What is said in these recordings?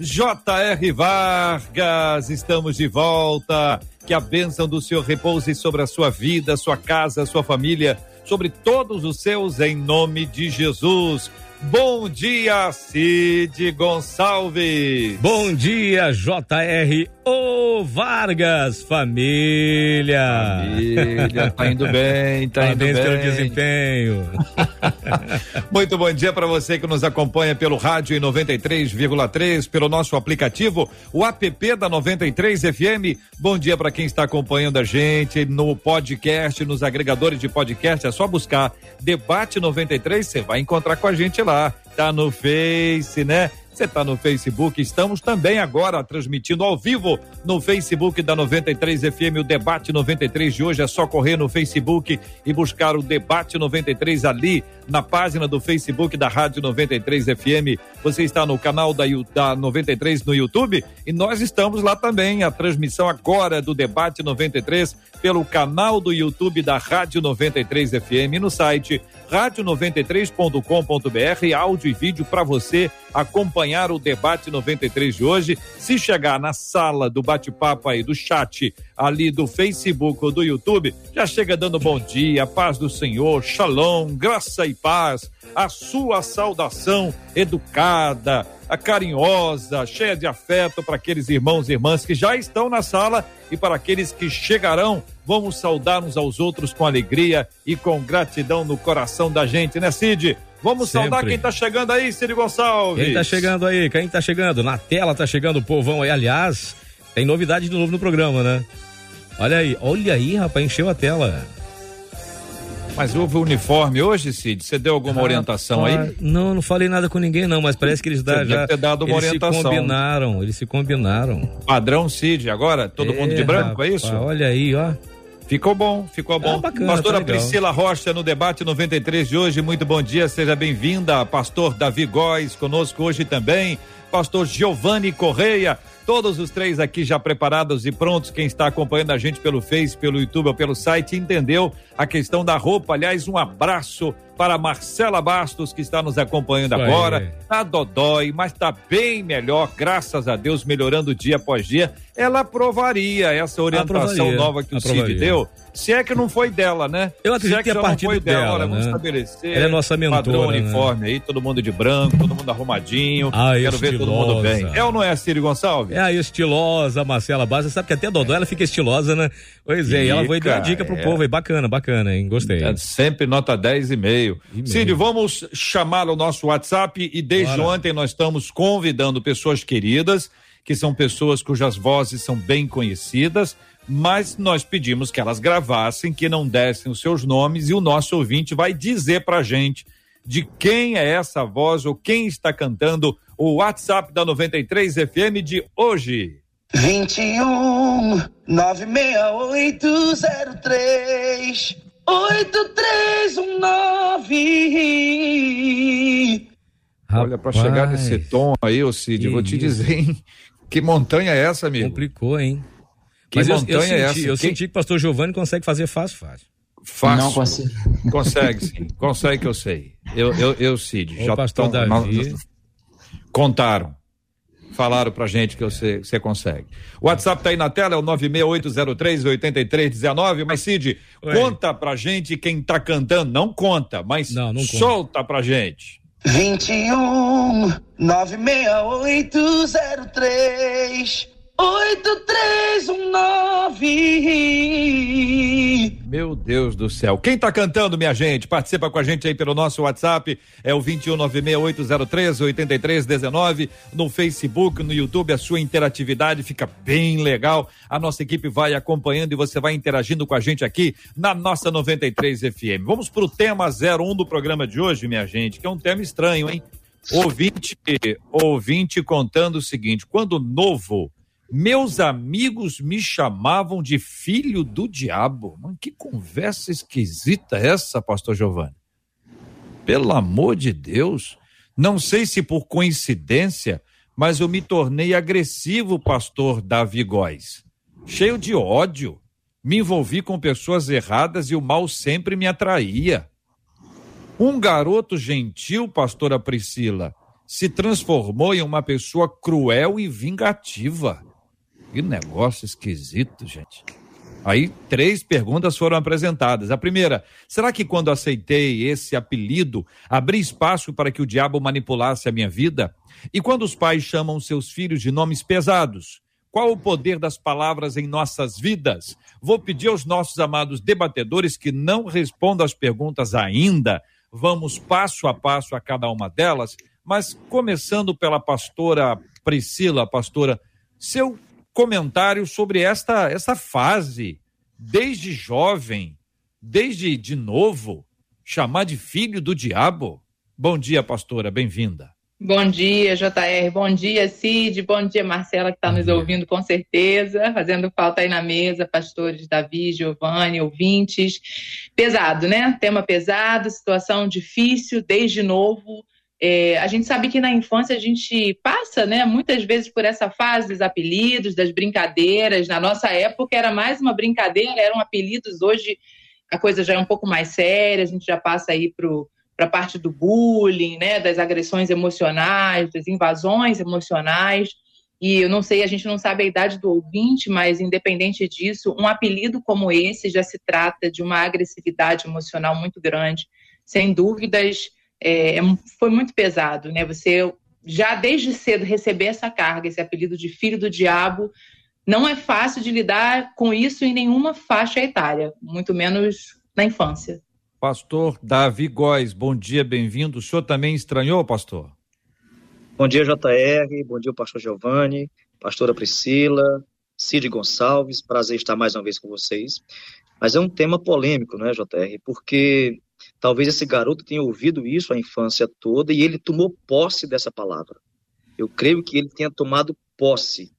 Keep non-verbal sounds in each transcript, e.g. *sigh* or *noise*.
J.R. Vargas, estamos de volta. Que a bênção do Senhor repouse sobre a sua vida, sua casa, sua família, sobre todos os seus, em nome de Jesus. Bom dia, Cid Gonçalves. Bom dia, JR O Vargas, família. Família, tá indo bem, tá Parabéns indo bem. pelo desempenho. *laughs* Muito bom dia para você que nos acompanha pelo rádio em 93,3, pelo nosso aplicativo, o app da 93 FM. Bom dia para quem está acompanhando a gente no podcast, nos agregadores de podcast. É só buscar Debate 93, você vai encontrar com a gente lá. Tá no Face, né? Você está no Facebook, estamos também agora transmitindo ao vivo no Facebook da 93 FM, o Debate 93 de hoje. É só correr no Facebook e buscar o Debate 93 ali na página do Facebook da Rádio 93 FM. Você está no canal da, da 93 no YouTube e nós estamos lá também. A transmissão agora do Debate 93 pelo canal do YouTube da Rádio 93 FM no site rádio93.com.br, áudio e vídeo para você acompanhar o debate 93 de hoje. Se chegar na sala do bate-papo aí do chat, ali do Facebook ou do YouTube, já chega dando bom dia, paz do Senhor, shalom, graça e paz, a sua saudação educada, a carinhosa, cheia de afeto para aqueles irmãos e irmãs que já estão na sala e para aqueles que chegarão. Vamos saudar uns aos outros com alegria e com gratidão no coração da gente, né, Cid? Vamos Sempre. saudar quem está chegando aí, Cid Gonçalves. Quem tá chegando aí? Quem tá chegando? Na tela tá chegando o povão aí. Aliás, tem novidade de novo no programa, né? Olha aí, olha aí, rapaz, encheu a tela. Mas houve o uniforme hoje, Cid? Você deu alguma orientação Ah, aí? Não, não falei nada com ninguém não, mas parece que eles dá, já ter dado uma eles orientação. se combinaram, eles se combinaram. Padrão Cid, agora? Todo mundo de branco, é rapaz, isso? Olha aí, ó. Ficou bom, ficou bom. Ah, bacana, Pastora tá. Priscila Rocha no debate 93 de hoje. Muito bom dia, seja bem-vinda. Pastor Davi Góes conosco hoje também. Pastor Giovanni Correia. Todos os três aqui já preparados e prontos. Quem está acompanhando a gente pelo Face, pelo YouTube ou pelo site entendeu a questão da roupa. Aliás, um abraço para a Marcela Bastos, que está nos acompanhando Isso aí. agora. Tá dodói, mas tá bem melhor, graças a Deus, melhorando dia após dia. Ela aprovaria essa orientação Aprovaria, nova que o Cid aprovaria. deu. Se é que não foi dela, né? Eu acredito Se é que é já a não partir foi dela, Olha, vamos né? estabelecer. Ela é nossa mentora, Padrão né? uniforme aí, todo mundo de branco, todo mundo arrumadinho. Ah, Quero ver todo mundo estilosa. bem. É ou não é, Ciro Gonçalves? É a estilosa Marcela Baza, sabe que até a Dodó ela fica estilosa, né? Pois é, e ela foi dar dica pro é. povo aí, bacana, bacana, hein? Gostei. É sempre nota 10 e meio. E meio. Cid, vamos chamar o nosso WhatsApp e desde Bora. ontem nós estamos convidando pessoas queridas, que são pessoas cujas vozes são bem conhecidas, mas nós pedimos que elas gravassem, que não dessem os seus nomes e o nosso ouvinte vai dizer pra gente de quem é essa voz ou quem está cantando o WhatsApp da 93 FM de hoje. 21 96803 8319 Olha, para chegar nesse tom aí, ô Cid, que vou te dizer, hein? Que montanha é essa, amigo? Complicou, hein? Que Mas eu, eu montanha senti, é essa? eu Quem- senti que o pastor Giovanni consegue fazer fácil, fácil. Fácil. Não consigo. Consegue, sim. *laughs* Consegue que eu sei. Eu, eu, eu Cid. Ô, pastor tão- Davi. nós- contaram. Falaram pra gente que você, você consegue. O WhatsApp tá aí na tela, é o 968038319. Mas, Cid, Oi. conta pra gente quem tá cantando. Não conta, mas Não, não conta. solta pra gente. 21 96803 8319 Meu Deus do céu. Quem tá cantando, minha gente? Participa com a gente aí pelo nosso WhatsApp. É o 21968038319 no Facebook, no YouTube. A sua interatividade fica bem legal. A nossa equipe vai acompanhando e você vai interagindo com a gente aqui na nossa 93 FM. Vamos pro tema 01 do programa de hoje, minha gente, que é um tema estranho, hein? Ouvinte, ouvinte contando o seguinte: quando novo, meus amigos me chamavam de filho do diabo. Mano, que conversa esquisita essa, pastor Giovanni. Pelo amor de Deus. Não sei se por coincidência, mas eu me tornei agressivo, pastor Davi Góes. Cheio de ódio. Me envolvi com pessoas erradas e o mal sempre me atraía. Um garoto gentil, pastora Priscila, se transformou em uma pessoa cruel e vingativa. Que negócio esquisito, gente. Aí três perguntas foram apresentadas. A primeira, será que quando aceitei esse apelido, abri espaço para que o diabo manipulasse a minha vida? E quando os pais chamam seus filhos de nomes pesados, qual o poder das palavras em nossas vidas? Vou pedir aos nossos amados debatedores que não respondam as perguntas ainda. Vamos passo a passo a cada uma delas, mas começando pela pastora Priscila, pastora, seu comentário sobre esta, esta fase, desde jovem, desde de novo, chamar de filho do diabo. Bom dia, pastora, bem-vinda. Bom dia, JR. Bom dia, Cid. Bom dia, Marcela, que está nos ouvindo com certeza, fazendo falta aí na mesa, pastores Davi, Giovanni, ouvintes. Pesado, né? Tema pesado, situação difícil, desde novo. É, a gente sabe que na infância a gente passa, né, muitas vezes por essa fase dos apelidos, das brincadeiras. Na nossa época era mais uma brincadeira, eram apelidos. Hoje a coisa já é um pouco mais séria, a gente já passa aí para a parte do bullying, né, das agressões emocionais, das invasões emocionais. E eu não sei, a gente não sabe a idade do ouvinte, mas independente disso, um apelido como esse já se trata de uma agressividade emocional muito grande. Sem dúvidas, é, é foi muito pesado, né? Você já desde cedo receber essa carga, esse apelido de filho do diabo, não é fácil de lidar com isso em nenhuma faixa etária, muito menos na infância. Pastor Davi Góes, bom dia, bem-vindo. O senhor também estranhou, pastor? Bom dia, JR, bom dia, pastor Giovanni, pastora Priscila, Cid Gonçalves, prazer estar mais uma vez com vocês. Mas é um tema polêmico, né, JR? Porque Talvez esse garoto tenha ouvido isso a infância toda e ele tomou posse dessa palavra. Eu creio que ele tenha tomado posse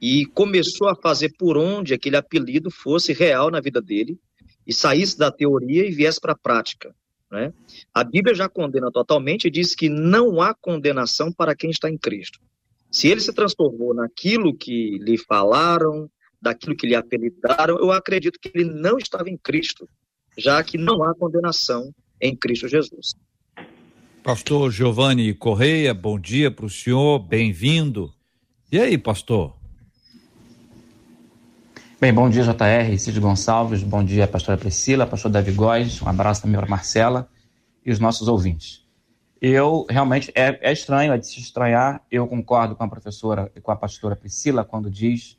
e começou a fazer por onde aquele apelido fosse real na vida dele e saísse da teoria e viesse para a prática. Né? A Bíblia já condena totalmente e diz que não há condenação para quem está em Cristo. Se ele se transformou naquilo que lhe falaram, daquilo que lhe apelidaram, eu acredito que ele não estava em Cristo já que não há condenação em Cristo Jesus. Pastor Giovanni Correia, bom dia para o senhor, bem-vindo. E aí, pastor? Bem, bom dia, JR, Cid Gonçalves, bom dia, pastora Priscila, pastor Davi Góes, um abraço também para Marcela e os nossos ouvintes. Eu, realmente, é, é estranho, é de se estranhar, eu concordo com a professora e com a pastora Priscila quando diz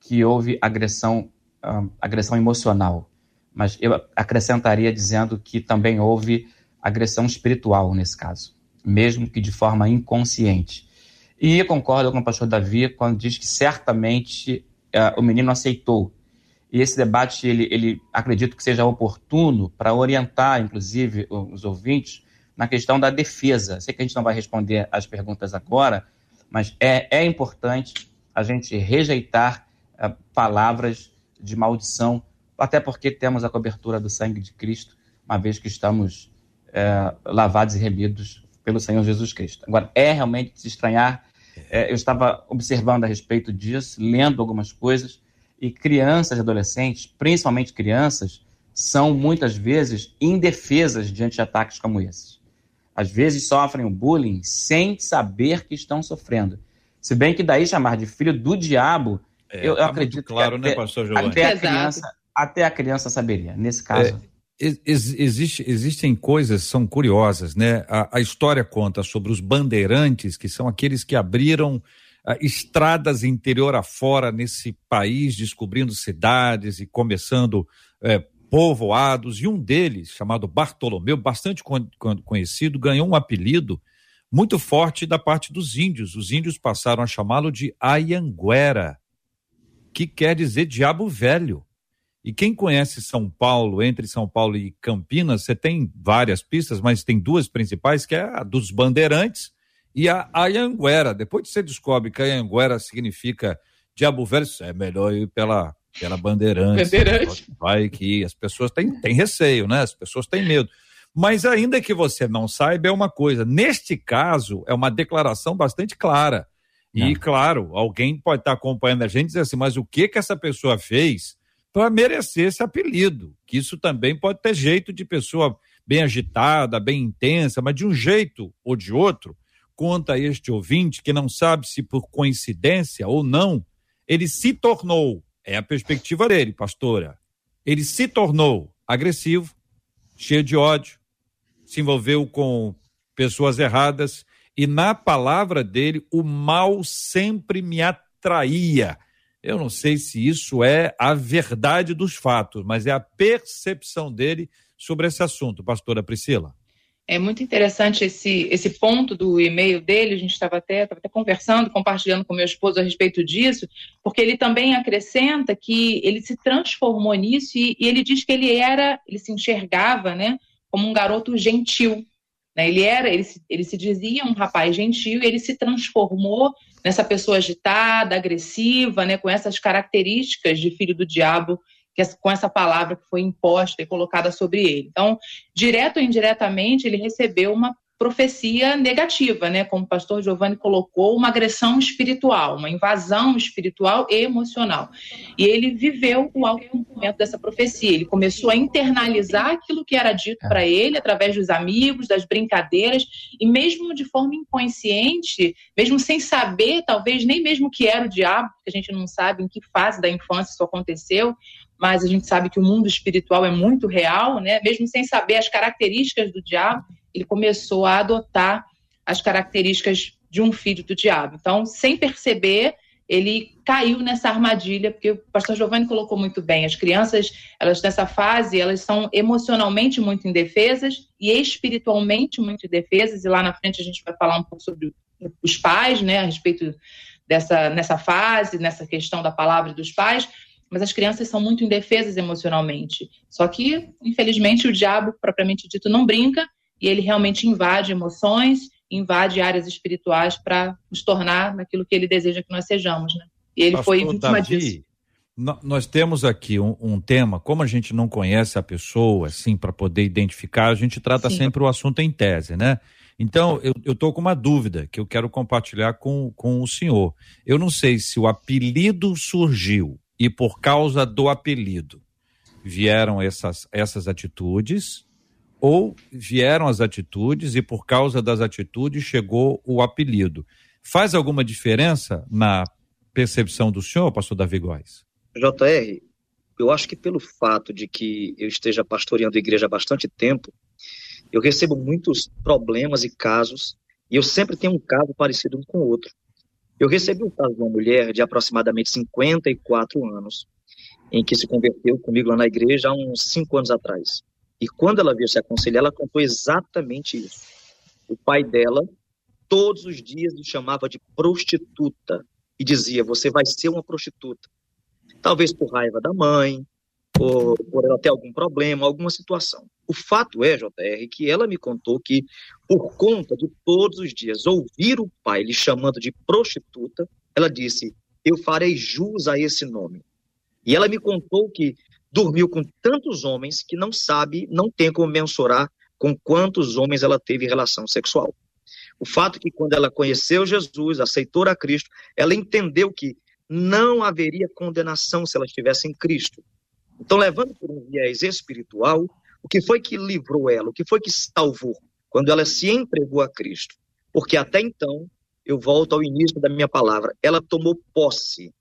que houve agressão, um, agressão emocional mas eu acrescentaria dizendo que também houve agressão espiritual nesse caso, mesmo que de forma inconsciente. E concordo com o pastor Davi quando diz que certamente uh, o menino aceitou. E esse debate, ele, ele acredito que seja oportuno para orientar, inclusive, os ouvintes na questão da defesa. Sei que a gente não vai responder as perguntas agora, mas é, é importante a gente rejeitar uh, palavras de maldição até porque temos a cobertura do sangue de Cristo, uma vez que estamos é, lavados e remidos pelo Senhor Jesus Cristo. Agora, é realmente se estranhar, é, eu estava observando a respeito disso, lendo algumas coisas, e crianças e adolescentes, principalmente crianças, são muitas vezes indefesas diante de ataques como esses. Às vezes sofrem o bullying sem saber que estão sofrendo. Se bem que daí chamar de filho do diabo, é, eu, eu tá acredito claro, que né, até, né, pastor Giovanni? Até a criança, até a criança saberia, nesse caso. É, ex existe, existem coisas são curiosas, né? A, a, história conta sobre os bandeirantes, que são aqueles que abriram uh, estradas interior afora nesse país, descobrindo cidades e começando uh, povoados. E um deles, chamado Bartolomeu, bastante con conhecido, ganhou um apelido muito forte da parte dos índios. Os índios passaram a chamá-lo de Ayanguera, que quer dizer diabo velho. E quem conhece São Paulo, entre São Paulo e Campinas, você tem várias pistas, mas tem duas principais, que é a dos Bandeirantes E a Anhanguera, depois que você descobre que a Anhanguera significa diabo velho, é melhor ir pela, pela bandeirante. Bandeirante. Vai que as pessoas têm, têm receio, né? As pessoas têm medo. Mas ainda que você não saiba, é uma coisa. Neste caso, é uma declaração bastante clara. E, claro, alguém pode estar acompanhando a gente e dizer assim, mas o que que essa pessoa fez para merecer esse apelido? Que isso também pode ter jeito de pessoa bem agitada, bem intensa, mas de um jeito ou de outro, conta este ouvinte que não sabe se por coincidência ou não, ele se tornou, é a perspectiva dele, pastora, ele se tornou agressivo, cheio de ódio, se envolveu com pessoas erradas e na palavra dele o mal sempre me atraía. Eu não sei se isso é a verdade dos fatos, mas é a percepção dele sobre esse assunto, pastora Priscila. É muito interessante esse, esse ponto do e-mail dele, a gente estava até, até conversando, compartilhando com meu esposo a respeito disso, porque ele também acrescenta que ele se transformou nisso e, e ele diz que ele era, ele se enxergava, né, como um garoto gentil. Né? Ele era, ele se, ele se dizia um rapaz gentil e ele se transformou nessa pessoa agitada, agressiva, né, com essas características de filho do diabo, que com essa palavra que foi imposta e colocada sobre ele. Então, direto ou indiretamente, ele recebeu uma profecia negativa, né? Como o pastor Giovanni colocou, uma agressão espiritual, uma invasão espiritual e emocional. E ele viveu o cumprimento dessa profecia. Ele começou a internalizar aquilo que era dito para ele através dos amigos, das brincadeiras, e mesmo de forma inconsciente, mesmo sem saber, talvez nem mesmo que era o diabo, porque a gente não sabe em que fase da infância isso aconteceu, mas a gente sabe que o mundo espiritual é muito real, né? Mesmo sem saber as características do diabo, ele começou a adotar as características de um filho do diabo. Então, sem perceber, ele caiu nessa armadilha, porque o pastor Giovanni colocou muito bem, as crianças, elas nessa fase, elas são emocionalmente muito indefesas e espiritualmente muito indefesas, e lá na frente a gente vai falar um pouco sobre os pais, né, a respeito dessa nessa fase, nessa questão da palavra dos pais, mas as crianças são muito indefesas emocionalmente. Só que, infelizmente, o diabo, propriamente dito, não brinca e ele realmente invade emoções, invade áreas espirituais para nos tornar naquilo que ele deseja que nós sejamos, né? E ele Pastor foi vítima Davi, disso. Nós temos aqui um, um tema, como a gente não conhece a pessoa, assim, para poder identificar, a gente trata Sim. sempre o assunto em tese, né? Então, eu, tô com uma dúvida que eu quero compartilhar com, com o senhor. Eu não sei se o apelido surgiu e por causa do apelido vieram essas, essas atitudes, ou vieram as atitudes e por causa das atitudes chegou o apelido. Faz alguma diferença na percepção do senhor, pastor Davi Góes? JR, eu acho que pelo fato de que eu esteja pastoreando a igreja há bastante tempo, eu recebo muitos problemas e casos, e eu sempre tenho um caso parecido um com o outro. Eu recebi um caso de uma mulher de aproximadamente 54 anos, em que se converteu comigo lá na igreja há uns cinco anos atrás. E quando ela veio se aconselhar, ela contou exatamente isso. O pai dela, todos os dias, lhe chamava de prostituta e dizia: Você vai ser uma prostituta talvez por raiva da mãe, ou por ela ter algum problema, alguma situação. O fato é, JR, que ela me contou que, por conta de todos os dias ouvir o pai lhe chamando de prostituta, ela disse: Eu farei jus a esse nome. E ela me contou que dormiu com tantos homens que não sabe, não tem como mensurar com quantos homens ela teve relação sexual. O fato é que quando ela conheceu Jesus, aceitou a Cristo, ela entendeu que não haveria condenação se ela estivesse em Cristo. Então, levando por um viés espiritual, o que foi que livrou ela? O que foi que salvou? Quando ela se entregou a Cristo. Porque até então, eu volto ao início da minha palavra, ela tomou posse.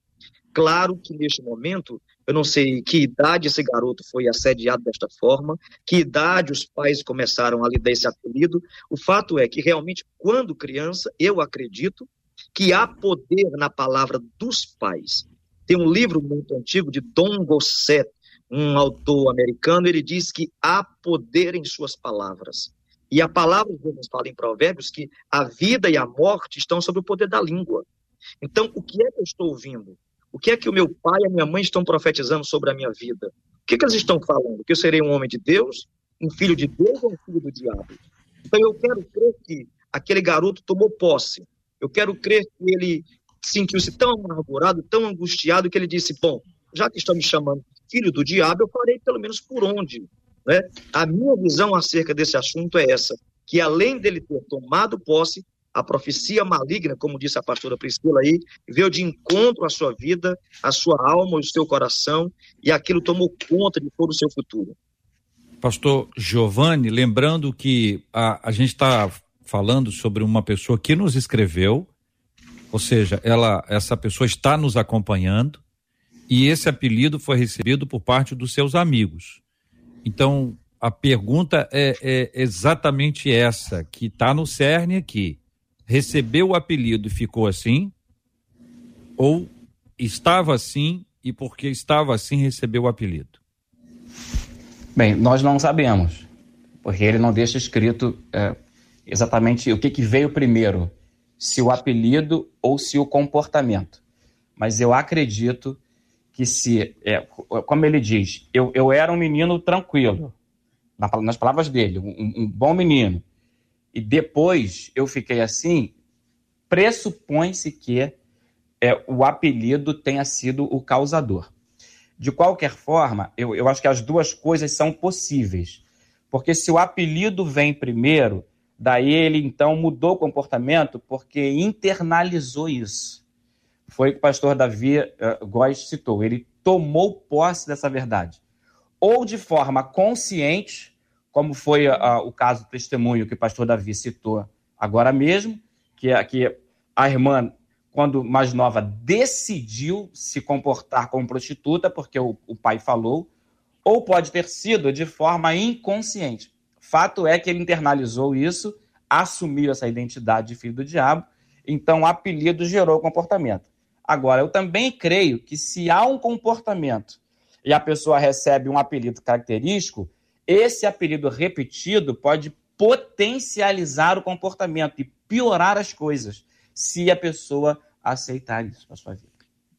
Claro que neste momento, eu não sei que idade esse garoto foi assediado desta forma, que idade os pais começaram a lhe dar esse apelido. O fato é que realmente, quando criança, eu acredito que há poder na palavra dos pais. Tem um livro muito antigo de Don Gosset, um autor americano, ele diz que há poder em suas palavras. E a palavra de Deus fala em Provérbios que a vida e a morte estão sob o poder da língua. Então, o que é que eu estou ouvindo? O que é que o meu pai e a minha mãe estão profetizando sobre a minha vida? O que, é que eles estão falando? Que eu serei um homem de Deus, um filho de Deus ou um filho do diabo? Então, eu quero crer que aquele garoto tomou posse. Eu quero crer que ele sentiu-se tão amargurado, tão angustiado, que ele disse: Bom, já que estão me chamando filho do diabo, eu farei pelo menos por onde. Né? A minha visão acerca desse assunto é essa: que além dele ter tomado posse, a profecia maligna, como disse a pastora Priscila aí, veio de encontro à sua vida, à sua alma, ao seu coração, e aquilo tomou conta de todo o seu futuro. Pastor Giovanni, lembrando que a, a gente está falando sobre uma pessoa que nos escreveu, ou seja, ela, essa pessoa está nos acompanhando e esse apelido foi recebido por parte dos seus amigos. Então, a pergunta é, é exatamente essa, que está no cerne aqui. Recebeu o apelido e ficou assim? Ou estava assim e porque estava assim recebeu o apelido? Bem, nós não sabemos, porque ele não deixa escrito é, exatamente o que, que veio primeiro, se o apelido ou se o comportamento. Mas eu acredito que se, é, como ele diz, eu, eu era um menino tranquilo, nas palavras dele, um, um bom menino, e depois eu fiquei assim, pressupõe-se que é, o apelido tenha sido o causador. De qualquer forma, eu, eu acho que as duas coisas são possíveis. Porque se o apelido vem primeiro, Daí ele então mudou o comportamento porque internalizou isso. Foi o que o pastor Davi uh, Góes citou. Ele tomou posse dessa verdade. Ou de forma consciente, como foi o caso do testemunho que o pastor Davi citou agora mesmo, que, é, que a irmã, quando mais nova, decidiu se comportar como prostituta porque o, o pai falou, ou pode ter sido de forma inconsciente. Fato é que ele internalizou isso, assumiu essa identidade de filho do diabo, então o apelido gerou o comportamento. Agora, eu também creio que se há um comportamento e a pessoa recebe um apelido característico, esse apelido repetido pode potencializar o comportamento e piorar as coisas, se a pessoa aceitar isso na sua vida.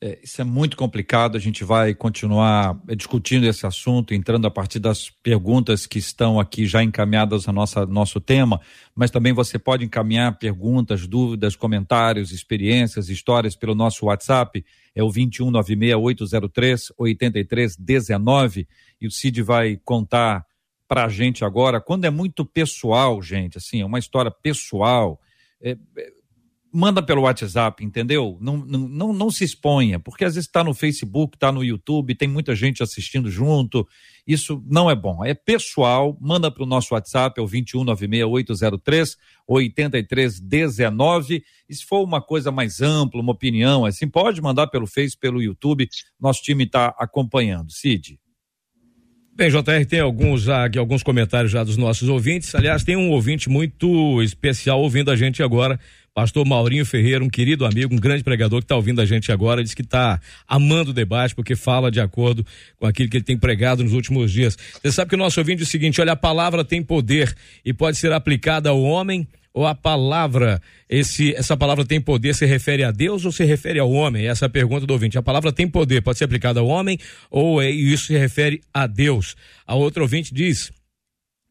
É, isso é muito complicado, a gente vai continuar discutindo esse assunto, entrando a partir das perguntas que estão aqui já encaminhadas ao nosso, tema, mas também você pode encaminhar perguntas, dúvidas, comentários, experiências, histórias pelo nosso WhatsApp, é o 2196-803-8319, e o Cid vai contar para a gente agora, quando é muito pessoal, gente, assim, é uma história pessoal, é, é manda pelo WhatsApp, entendeu? Não, não, não, não se exponha, porque às vezes está no Facebook, está no YouTube, tem muita gente assistindo junto. Isso não é bom. É pessoal, manda para o nosso WhatsApp, é o 2196803 8319. E se for uma coisa mais ampla, uma opinião, assim, pode mandar pelo Face, pelo YouTube. Nosso time está acompanhando. Cid. Bem, JR, tem alguns aqui, alguns comentários já dos nossos ouvintes. Aliás, tem um ouvinte muito especial ouvindo a gente agora Pastor Maurinho Ferreira, um querido amigo, um grande pregador que está ouvindo a gente agora, diz que está amando o debate porque fala de acordo com aquilo que ele tem pregado nos últimos dias. Você sabe que o nosso ouvinte é o seguinte: olha, a palavra tem poder e pode ser aplicada ao homem ou a palavra, esse, essa palavra tem poder, se refere a Deus ou se refere ao homem? Essa é a pergunta do ouvinte. A palavra tem poder, pode ser aplicada ao homem ou é, isso se refere a Deus? A outra ouvinte diz: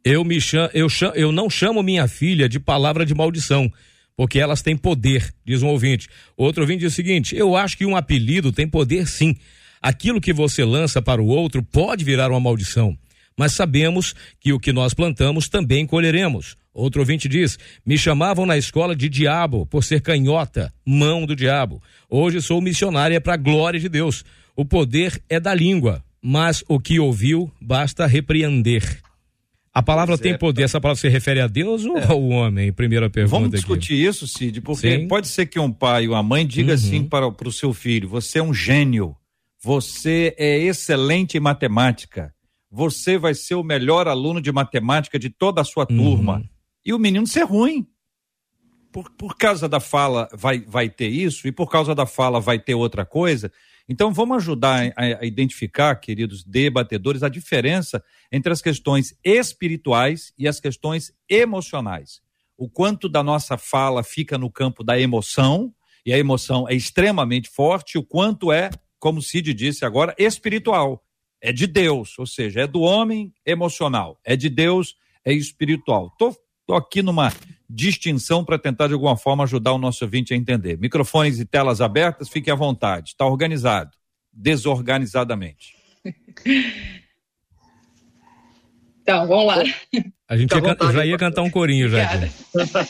eu, me chamo, eu, chamo, eu não chamo minha filha de palavra de maldição porque elas têm poder, diz um ouvinte. Outro ouvinte diz o seguinte: eu acho que um apelido tem poder sim. Aquilo que você lança para o outro pode virar uma maldição, mas sabemos que o que nós plantamos também colheremos. Outro ouvinte diz: Me chamavam na escola de diabo por ser canhota, mão do diabo. Hoje sou missionária para a glória de Deus. O poder é da língua, mas o que ouviu basta repreender. A palavra tem poder, essa palavra se refere a Deus ou é. ao homem? Primeira pergunta. Vamos discutir aqui. isso, Cid, porque Sim. pode ser que um pai ou uma mãe diga uhum. assim para, para o seu filho: você é um gênio, você é excelente em matemática, você vai ser o melhor aluno de matemática de toda a sua turma. E o menino ser ruim. Por, por causa da fala vai, vai ter isso, e por causa da fala vai ter outra coisa. Então, vamos ajudar a, a identificar, queridos debatedores, a diferença entre as questões espirituais e as questões emocionais. O quanto da nossa fala fica no campo da emoção, e a emoção é extremamente forte, o quanto é, como Cid disse agora, espiritual. É de Deus, ou seja, é do homem emocional, é de Deus, é espiritual. Tô, tô aqui numa distinção para tentar de alguma forma ajudar o nosso ouvinte a entender. Microfones e telas abertas, fique à vontade. Está organizado, desorganizadamente. *laughs* Então, vamos lá. A gente ia, vontade, já ia cantar um corinho já.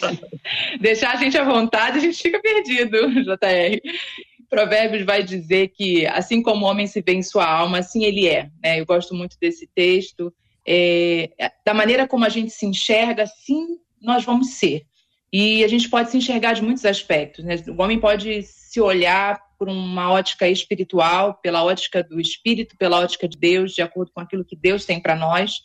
*laughs* Deixar a gente à vontade, a gente fica perdido, *laughs* JR. Provérbios vai dizer que assim como o homem se vê em sua alma, assim ele é. Né? Eu gosto muito desse texto. É, da maneira como a gente se enxerga, assim nós vamos ser. E a gente pode se enxergar de muitos aspectos. Né? O homem pode se olhar por uma ótica espiritual, pela ótica do espírito, pela ótica de Deus, de acordo com aquilo que Deus tem para nós.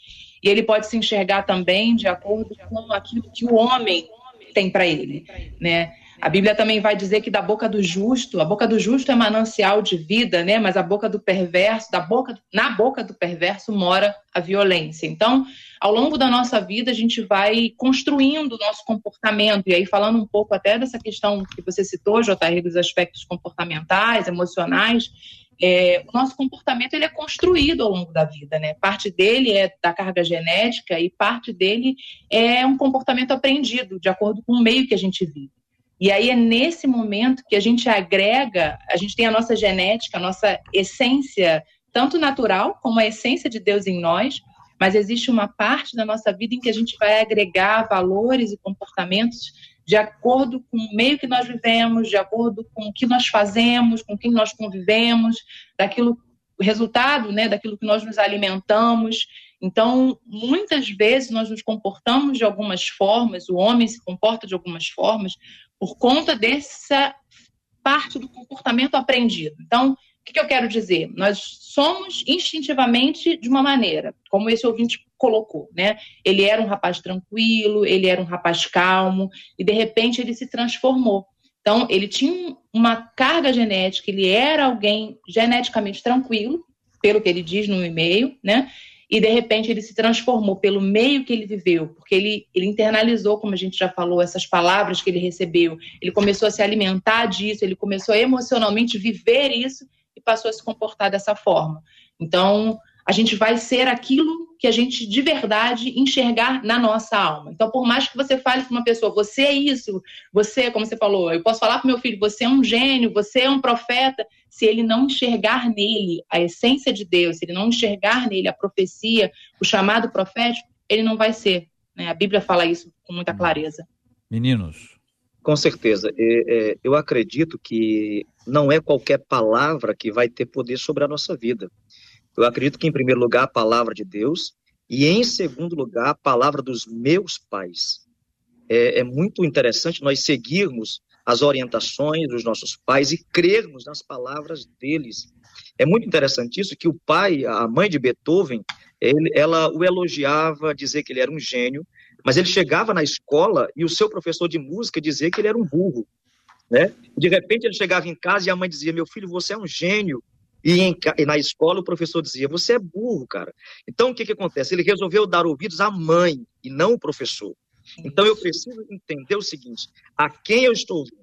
E ele pode se enxergar também de acordo com aquilo que o homem tem para ele, né? A Bíblia também vai dizer que da boca do justo, a boca do justo é manancial de vida, né? Mas a boca do perverso, da boca, na boca do perverso mora a violência. Então, ao longo da nossa vida, a gente vai construindo o nosso comportamento. E aí, falando um pouco até dessa questão que você citou, JR, dos aspectos comportamentais, emocionais, é, o nosso comportamento ele é construído ao longo da vida, né? Parte dele é da carga genética e parte dele é um comportamento aprendido, de acordo com o meio que a gente vive. E aí é nesse momento que a gente agrega, a gente tem a nossa genética, a nossa essência, tanto natural como a essência de Deus em nós, mas existe uma parte da nossa vida em que a gente vai agregar valores e comportamentos de acordo com o meio que nós vivemos, de acordo com o que nós fazemos, com quem nós convivemos, daquilo resultado, né, daquilo que nós nos alimentamos. Então, muitas vezes nós nos comportamos de algumas formas, o homem se comporta de algumas formas por conta dessa parte do comportamento aprendido. Então, o que, eu quero dizer? Nós somos instintivamente de uma maneira, como esse ouvinte colocou, né? Ele era um rapaz tranquilo, ele era um rapaz calmo, e de repente ele se transformou. Então, ele tinha uma carga genética, ele era alguém geneticamente tranquilo, pelo que ele diz no e-mail, né? E de repente ele se transformou pelo meio que ele viveu, porque ele, ele internalizou, como a gente já falou, essas palavras que ele recebeu, ele começou a se alimentar disso, ele começou a emocionalmente viver isso e passou a se comportar dessa forma. Então, a gente vai ser aquilo que a gente de verdade enxergar na nossa alma. Então, por mais que você fale para uma pessoa, você é isso, você, como você falou, eu posso falar para meu filho, você é um gênio, você é um profeta, se ele não enxergar nele a essência de Deus, se ele não enxergar nele a profecia, o chamado profético, ele não vai ser. Né? A Bíblia fala isso com muita hum. clareza. Meninos. Com certeza. Eu acredito que não é qualquer palavra que vai ter poder sobre a nossa vida. Eu acredito que, em primeiro lugar, a palavra de Deus, e em segundo lugar, a palavra dos meus pais. É, é, muito interessante nós seguirmos as orientações dos nossos pais e crermos nas palavras deles. É muito interessante isso, que o pai, a mãe de Beethoven, ele, ela o elogiava, dizer que ele era um gênio, mas ele chegava na escola e o seu professor de música dizia que ele era um burro. Né? De repente ele chegava em casa e a mãe dizia: Meu filho, você é um gênio. E, em, e, na escola o professor dizia: Você é burro, cara. Então o que, que acontece? Ele resolveu dar ouvidos à mãe e não o professor. Então eu preciso entender o seguinte: a quem eu estou ouvindo?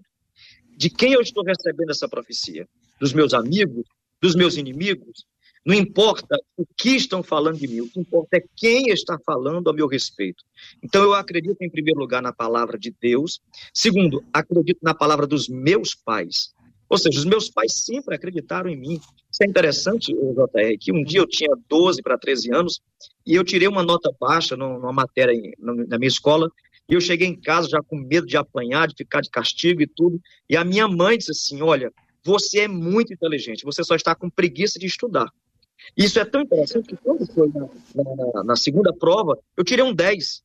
De quem eu estou recebendo essa profecia? Dos meus amigos? Dos meus inimigos? Não importa o que estão falando de mim, o que importa é quem está falando a meu respeito. Então eu acredito, em primeiro lugar, na palavra de Deus. Segundo, acredito na palavra dos meus pais. Ou seja, os meus pais sempre acreditaram em mim. Isso é interessante, JR, que um dia eu tinha 12 para 13 anos e eu tirei uma nota baixa numa matéria na minha escola e eu cheguei em casa já com medo de apanhar, de ficar de castigo e tudo. E a minha mãe disse assim: Olha, você é muito inteligente, você só está com preguiça de estudar. Isso é tão interessante que quando foi na, na, na segunda prova, eu tirei um 10.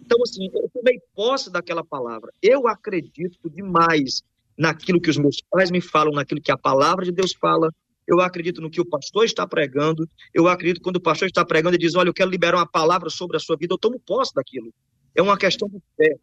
Então, assim, eu tomei posse daquela palavra. Eu acredito demais naquilo que os meus pais me falam, naquilo que a palavra de Deus fala. Eu acredito no que o pastor está pregando. Eu acredito quando o pastor está pregando e diz: Olha, eu quero liberar uma palavra sobre a sua vida, eu tomo posse daquilo. É uma questão de fé.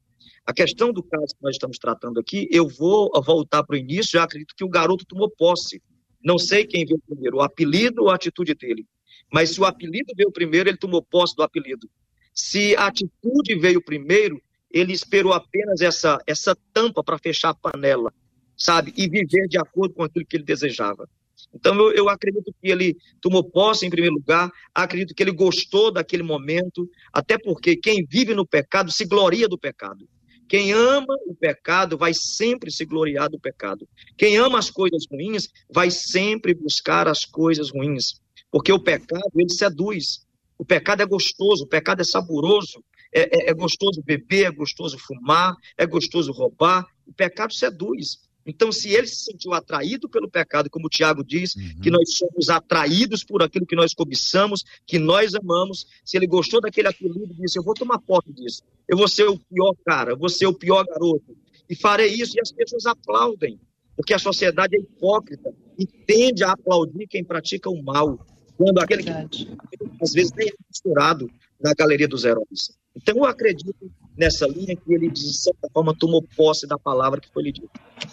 A questão do caso que nós estamos tratando aqui, eu vou voltar para o início. Eu acredito que o garoto tomou posse. Não sei quem veio primeiro, o apelido ou a atitude dele. Mas se o apelido veio primeiro, ele tomou posse do apelido. Se a atitude veio primeiro, ele esperou apenas essa, essa tampa para fechar a panela sabe? E viver de acordo com aquilo que ele desejava. Então, eu, eu, acredito que ele tomou posse em primeiro lugar, acredito que ele gostou daquele momento, até porque quem vive no pecado se gloria do pecado. Quem ama o pecado vai sempre se gloriar do pecado. Quem ama as coisas ruins vai sempre buscar as coisas ruins. Porque o pecado, ele seduz. O pecado é gostoso, o pecado é saboroso. É, é, é gostoso beber, é gostoso fumar, é gostoso roubar. O pecado seduz. Então, se ele se sentiu atraído pelo pecado, como o Tiago diz, uhum. que nós somos atraídos por aquilo que nós cobiçamos, que nós amamos, se ele gostou daquele apelido, disse: Eu vou tomar foto disso, eu vou ser o pior cara, eu vou ser o pior garoto, e farei isso, e as pessoas aplaudem, que a sociedade é hipócrita e tende a aplaudir quem pratica o mal, quando aquele Verdade. que às vezes nem é misturado na galeria dos heróis. Então eu acredito nessa linha que ele, de certa forma, tomou posse da palavra que foi lhe dita.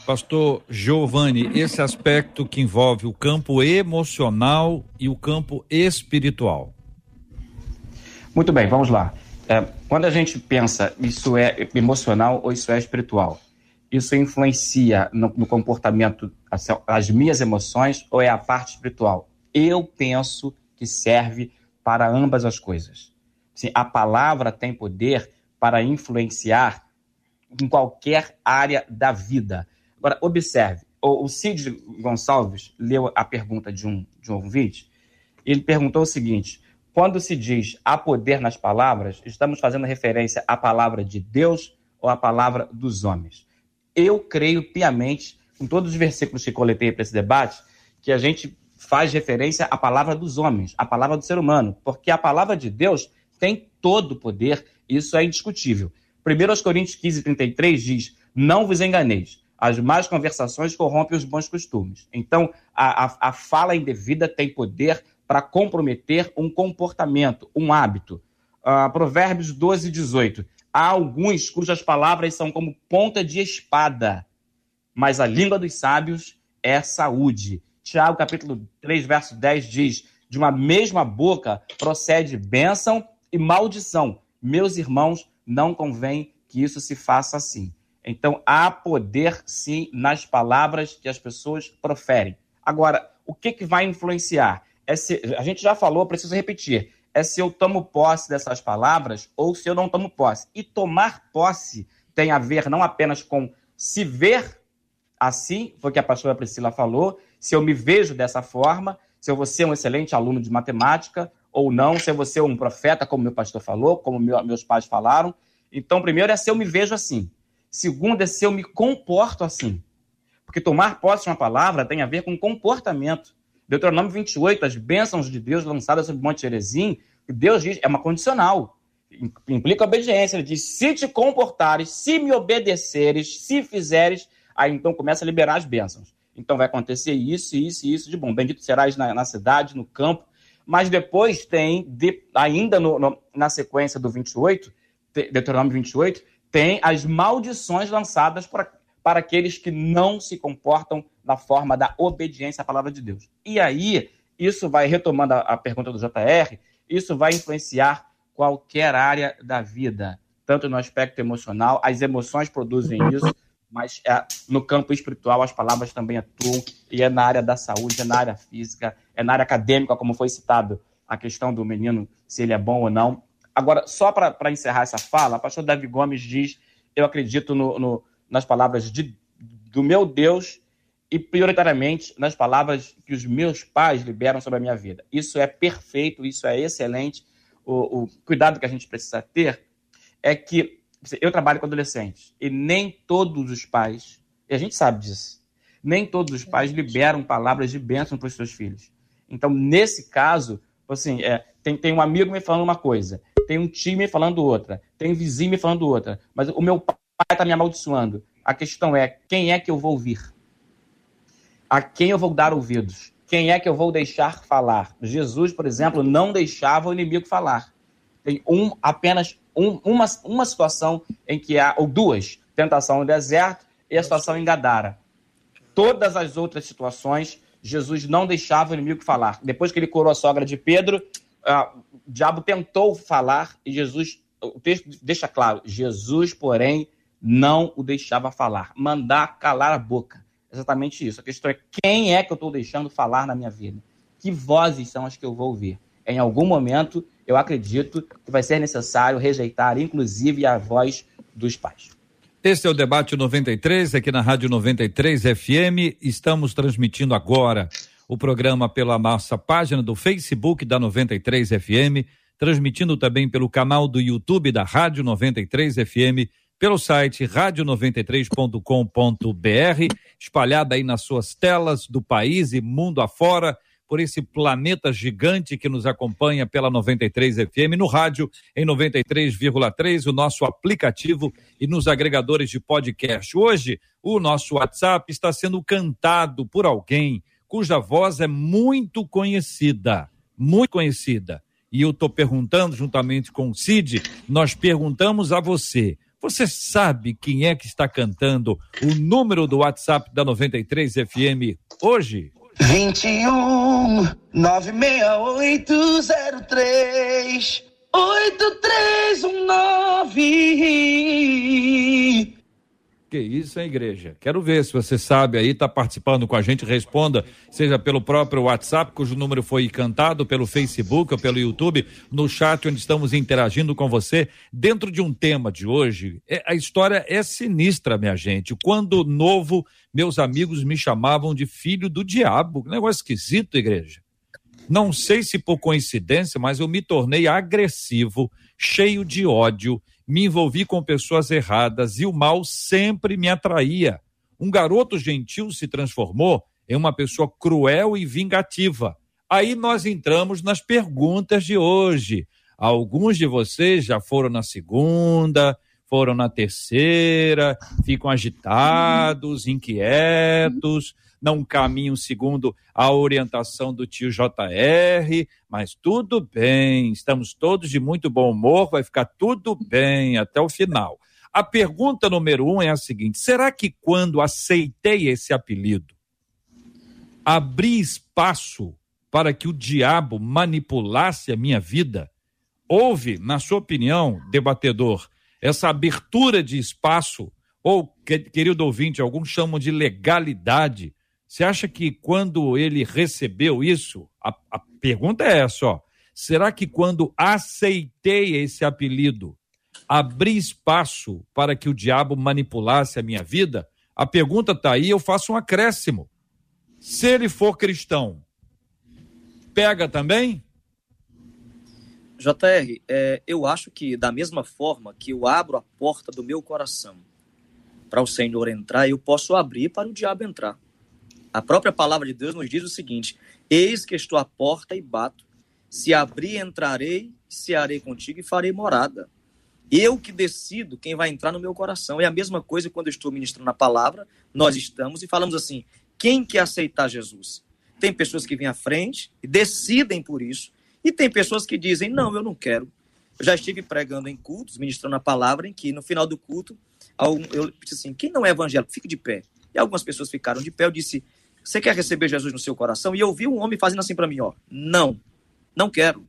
Pastor Giovanni, esse aspecto que envolve o campo emocional e o campo espiritual. Muito bem, vamos lá. É, quando a gente pensa isso é emocional ou isso é espiritual, isso influencia no, no comportamento, assim, as minhas emoções ou é a parte espiritual? Eu penso que serve para ambas as coisas. Assim, a palavra tem poder para influenciar em qualquer área da vida. Agora, observe, o, Cid Gonçalves leu a pergunta de um, de um ouvinte, ele perguntou o seguinte, quando se diz há poder nas palavras, estamos fazendo referência à palavra de Deus ou à palavra dos homens? Eu creio piamente, com todos os versículos que coletei para esse debate, que a gente faz referência à palavra dos homens, à palavra do ser humano, porque a palavra de Deus tem todo o poder, isso é indiscutível. 1 Coríntios 15, 33 diz: Não vos enganeis, as más conversações corrompem os bons costumes. Então, a, a, a fala indevida tem poder para comprometer um comportamento, um hábito. Uh, Provérbios 12, 18. Há alguns cujas palavras são como ponta de espada, mas a língua dos sábios é saúde. Tiago, capítulo 3, verso 10 diz: De uma mesma boca procede bênção e maldição. Meus irmãos, não convém que isso se faça assim. Então, há poder, sim, nas palavras que as pessoas proferem. Agora, o que, que vai influenciar? É se, a gente já falou, preciso repetir. É se eu tomo posse dessas palavras ou se eu não tomo posse. E tomar posse tem a ver não apenas com se ver assim, foi o que a pastora Priscila falou, se eu me vejo dessa forma, se eu vou ser um excelente aluno de matemática ou não, se eu vou ser um profeta, como meu pastor falou, como meu, meus pais falaram. Então, primeiro é se eu me vejo assim. Segundo é se eu me comporto assim. Porque tomar posse de uma palavra tem a ver com comportamento. Deuteronômio 28, as bênçãos de Deus lançadas sobre o Monte Erezim, Deus diz, é uma condicional. Implica obediência. Ele diz: se te comportares, se me obedeceres, se fizeres, aí então começa a liberar as bênçãos. Então vai acontecer isso, isso e isso de bom. Bendito serás na, na cidade, no campo. Mas depois tem, de, ainda no, no, na sequência do 28, Deuteronômio 28, tem as maldições lançadas para, para aqueles que não se comportam na forma da obediência à palavra de Deus. E aí, isso vai, retomando a, a pergunta do JR, isso vai influenciar qualquer área da vida, tanto no aspecto emocional, as emoções produzem isso, mas é, no campo espiritual as palavras também atuam, e é na área da saúde, é na área física, é na área acadêmica, como foi citado a questão do menino, se ele é bom ou não. Agora, só para encerrar essa fala, o pastor Davi Gomes diz: Eu acredito no, no, nas palavras de, do meu Deus e, prioritariamente, nas palavras que os meus pais liberam sobre a minha vida. Isso é perfeito, isso é excelente. O, o cuidado que a gente precisa ter é que eu trabalho com adolescentes e nem todos os pais, e a gente sabe disso, nem todos os pais liberam palavras de bênção para os seus filhos. Então, nesse caso, assim, é, tem, tem um amigo me falando uma coisa, tem um time me falando outra, tem um vizinho me falando outra, mas o meu pai está me amaldiçoando. A questão é, quem é que eu vou ouvir? A quem eu vou dar ouvidos? Quem é que eu vou deixar falar? Jesus, por exemplo, não deixava o inimigo falar. Tem um, apenas um, uma, uma situação em que há, ou duas, tentação no deserto e a situação em Gadara. Todas as outras situações, Jesus não deixava o inimigo falar. Depois que ele curou a sogra de Pedro, uh, o diabo tentou falar e Jesus, o texto deixa claro, Jesus, porém, não o deixava falar. Mandar calar a boca. Exatamente isso. A questão é quem é que eu estou deixando falar na minha vida? Que vozes são as que eu vou ouvir? Em algum momento, eu acredito que vai ser necessário rejeitar, inclusive, a voz dos pais. Este é o debate 93 aqui na Rádio 93 FM. Estamos transmitindo agora o programa pela nossa página do Facebook da 93 FM, transmitindo também pelo canal do YouTube da Rádio 93 FM, pelo site radio93.com.br, espalhada aí nas suas telas do país e mundo afora por esse planeta gigante que nos acompanha pela 93 FM, no rádio em 93,3, o nosso aplicativo e nos agregadores de podcast. Hoje, o nosso WhatsApp está sendo cantado por alguém cuja voz é muito conhecida, muito conhecida. E eu estou perguntando, juntamente com o Cid, nós perguntamos a você. Você sabe quem é que está cantando o número do WhatsApp da 93 FM hoje? 21 96803 8319 Que isso, hein, igreja? Quero ver se você sabe aí, está participando com a gente, responda, seja pelo próprio WhatsApp, cujo número foi cantado, pelo Facebook ou pelo YouTube, no chat onde estamos interagindo com você. Dentro de um tema de hoje, é, a história é sinistra, minha gente. Quando novo, meus amigos me chamavam de filho do diabo. Negócio esquisito, igreja. Não sei se por coincidência, mas eu me tornei agressivo, cheio de ódio, me envolvi com pessoas erradas e o mal sempre me atraía. Um garoto gentil se transformou em uma pessoa cruel e vingativa. Aí nós entramos nas perguntas de hoje. Alguns de vocês já foram na segunda, foram na terceira, ficam agitados, inquietos, não caminham segundo a orientação do tio JR, mas tudo bem, estamos todos de muito bom humor, vai ficar tudo bem até o final. A pergunta número um é a seguinte: será que quando aceitei esse apelido, abri espaço para que o diabo manipulasse a minha vida? Houve, na sua opinião, debatedor, essa abertura de espaço, ou, querido ouvinte, alguns chamam de legalidade. Você acha que quando ele recebeu isso, a, a pergunta é essa, ó, será que quando aceitei esse apelido, abri espaço para que o diabo manipulasse a minha vida? A pergunta está aí, eu faço um acréscimo. Se ele for cristão, pega também? JR, é, eu acho que da mesma forma que eu abro a porta do meu coração para o Senhor entrar, eu posso abrir para o diabo entrar. A própria palavra de Deus nos diz o seguinte: Eis que estou à porta e bato. Se abrir, entrarei, se arei contigo e farei morada. Eu que decido quem vai entrar no meu coração. É a mesma coisa quando eu estou ministrando a palavra, nós estamos e falamos assim: quem quer aceitar Jesus? Tem pessoas que vêm à frente e decidem por isso, e tem pessoas que dizem: não, eu não quero. Eu já estive pregando em cultos, ministrando a palavra, em que no final do culto, eu disse assim: quem não é evangélico, fique de pé. E algumas pessoas ficaram de pé. Eu disse: você quer receber Jesus no seu coração? E eu vi um homem fazendo assim para mim: ó, não, não quero.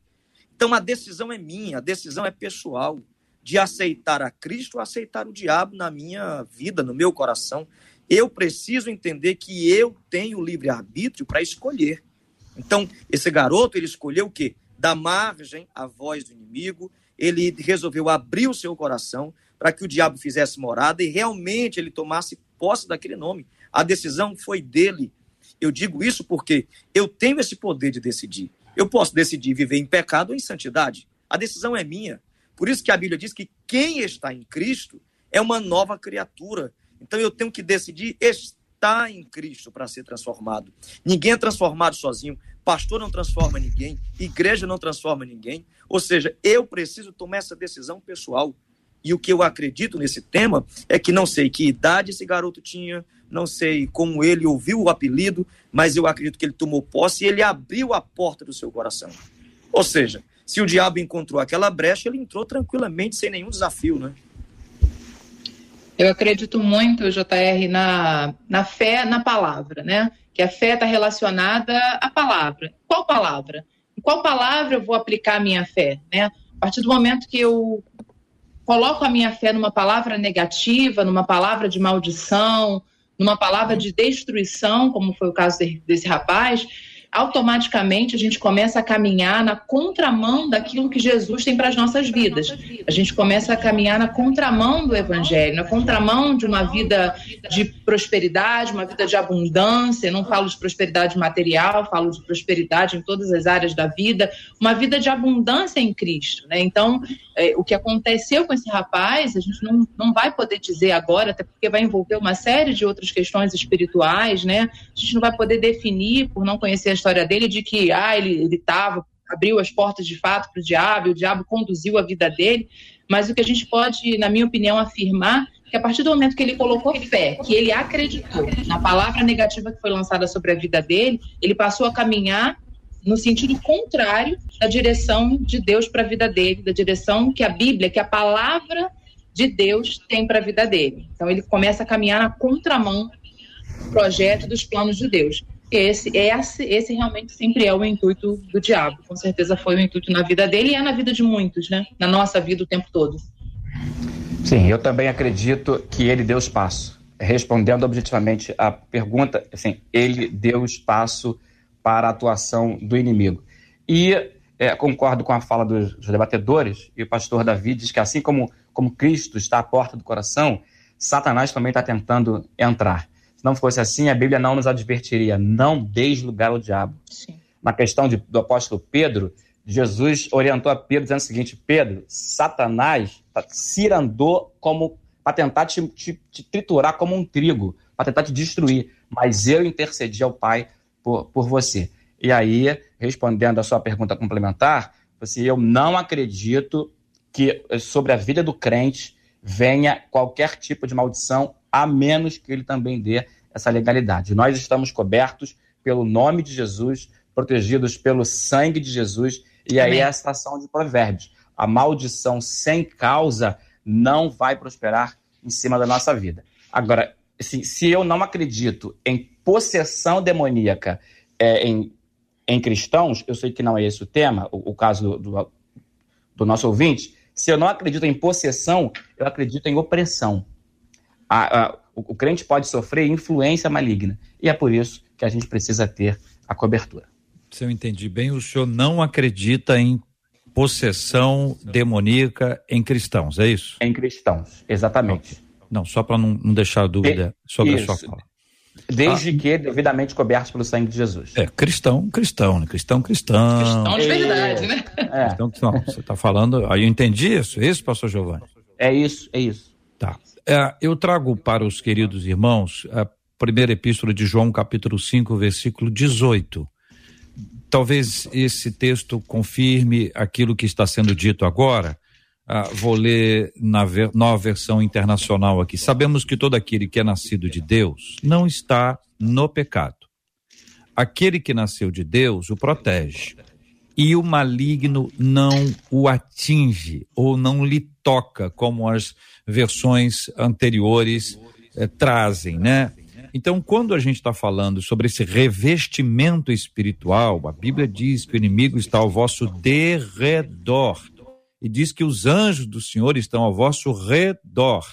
Então a decisão é minha, a decisão é pessoal de aceitar a Cristo ou aceitar o diabo na minha vida, no meu coração. Eu preciso entender que eu tenho livre-arbítrio para escolher. Então, esse garoto, ele escolheu o quê? Dar margem à voz do inimigo, ele resolveu abrir o seu coração para que o diabo fizesse morada e realmente ele tomasse posse daquele nome. A decisão foi dele. Eu digo isso porque eu tenho esse poder de decidir. Eu posso decidir viver em pecado ou em santidade. A decisão é minha. Por isso que a Bíblia diz que quem está em Cristo é uma nova criatura. Então eu tenho que decidir estar em Cristo para ser transformado. Ninguém é transformado sozinho. Pastor não transforma ninguém. Igreja não transforma ninguém. Ou seja, eu preciso tomar essa decisão pessoal. E o que eu acredito nesse tema é que não sei que idade esse garoto tinha, não sei como ele ouviu o apelido, mas eu acredito que ele tomou posse e ele abriu a porta do seu coração. Ou seja, se o diabo encontrou aquela brecha, ele entrou tranquilamente, sem nenhum desafio, né? Eu acredito muito, JR, na, na fé na palavra, né? Que a fé está relacionada à palavra. Qual palavra? Em qual palavra eu vou aplicar a minha fé, né? A partir do momento que eu coloco a minha fé numa palavra negativa, numa palavra de maldição, numa palavra de destruição, como foi o caso desse rapaz, automaticamente a gente começa a caminhar na contramão daquilo que Jesus tem para as nossas vidas. A gente começa a caminhar na contramão do Evangelho, na contramão de uma vida de prosperidade, uma vida de abundância. Eu não falo de prosperidade material, falo de prosperidade em todas as áreas da vida, uma vida de abundância em Cristo. Né? Então, é, o que aconteceu com esse rapaz, a gente não, não vai poder dizer agora, até porque vai envolver uma série de outras questões espirituais, né? A gente não vai poder definir, por não conhecer a história dele, de que ah, ele estava, abriu as portas de fato para o diabo, o diabo conduziu a vida dele. Mas o que a gente pode, na minha opinião, afirmar que a partir do momento que ele colocou fé, que ele acreditou na palavra negativa que foi lançada sobre a vida dele, ele passou a caminhar no sentido contrário da direção de Deus para a vida dele, da direção que a Bíblia, que a palavra de Deus tem para a vida dele. Então ele começa a caminhar na contramão do projeto dos planos de Deus. Esse, esse, esse realmente sempre é o intuito do diabo. Com certeza foi o intuito na vida dele e é na vida de muitos, né? Na nossa vida o tempo todo. Sim, eu também acredito que ele deu espaço. Respondendo objetivamente a pergunta, assim, ele deu espaço para a atuação do inimigo. E é, concordo com a fala dos, dos, debatedores, e o pastor Davi diz que assim como, como Cristo está à porta do coração, Satanás também está tentando entrar. Se não fosse assim, a Bíblia não nos advertiria, não deis lugar ao diabo. Sim. Na questão de, do apóstolo Pedro, Jesus orientou a Pedro dizendo o seguinte: Pedro, Satanás cirandou como para tentar te, te, te, triturar como um trigo, para tentar te destruir, mas eu intercedi ao Pai por, por você. E aí, respondendo a sua pergunta complementar, você, eu não acredito que sobre a vida do crente venha qualquer tipo de maldição, a menos que ele também dê essa legalidade. Nós estamos cobertos pelo nome de Jesus, protegidos pelo sangue de Jesus, e aí é a estação de provérbios. A maldição sem causa não vai prosperar em cima da nossa vida. Agora, assim, se eu não acredito em possessão demoníaca é, em, em cristãos, eu sei que não é esse o tema, o, o caso do, do, do, nosso ouvinte, se eu não acredito em possessão, eu acredito em opressão. A, a, o, o crente pode sofrer influência maligna, e é por isso que a gente precisa ter a cobertura. Se eu entendi bem, o senhor não acredita em possessão demoníaca em cristãos, é isso? Em cristãos, exatamente. Não, só para não, não, deixar dúvida de, sobre isso. a sua fala. Desde ah. que devidamente cobertos pelo sangue de Jesus. É, cristão, cristão, né? Cristão, cristão. Cristão de verdade, né? É. Cristão, não, você está falando. Aí eu entendi isso, é isso, pastor Giovanni? É isso, é isso. Tá. É, eu trago para os queridos irmãos a primeira epístola de João, capítulo 5, versículo 18. Talvez esse texto confirme aquilo que está sendo dito agora. Ah, vou ler na ver, nova versão internacional aqui. Sabemos que todo aquele que é nascido de Deus não está no pecado. Aquele que nasceu de Deus o protege. E o maligno não o atinge ou não lhe toca, como as versões anteriores eh, trazem, né? Então, quando a gente está falando sobre esse revestimento espiritual, a Bíblia diz que o inimigo está ao vosso derredor e diz que os anjos do Senhor estão ao vosso redor.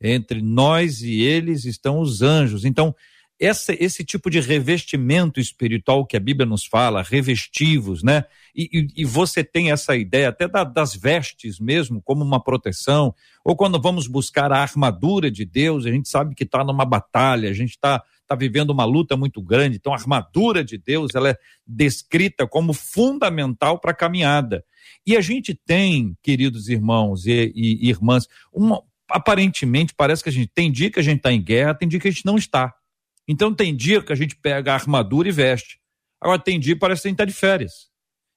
Entre nós e eles estão os anjos. Então, essa, esse tipo de revestimento espiritual que a Bíblia nos fala, revestivos, né? E, e, e você tem essa ideia até da, das vestes mesmo, como uma proteção, ou quando vamos buscar a armadura de Deus, a gente sabe que está numa batalha, a gente está tá vivendo uma luta muito grande, então a armadura de Deus ela é descrita como fundamental para a caminhada. E a gente tem, queridos irmãos e, e irmãs, uma, aparentemente parece que a gente tem dia que a gente está em guerra, tem dia que a gente não está. Então tem dia que a gente pega a armadura e veste. Agora tem dia que parece que a gente está de férias.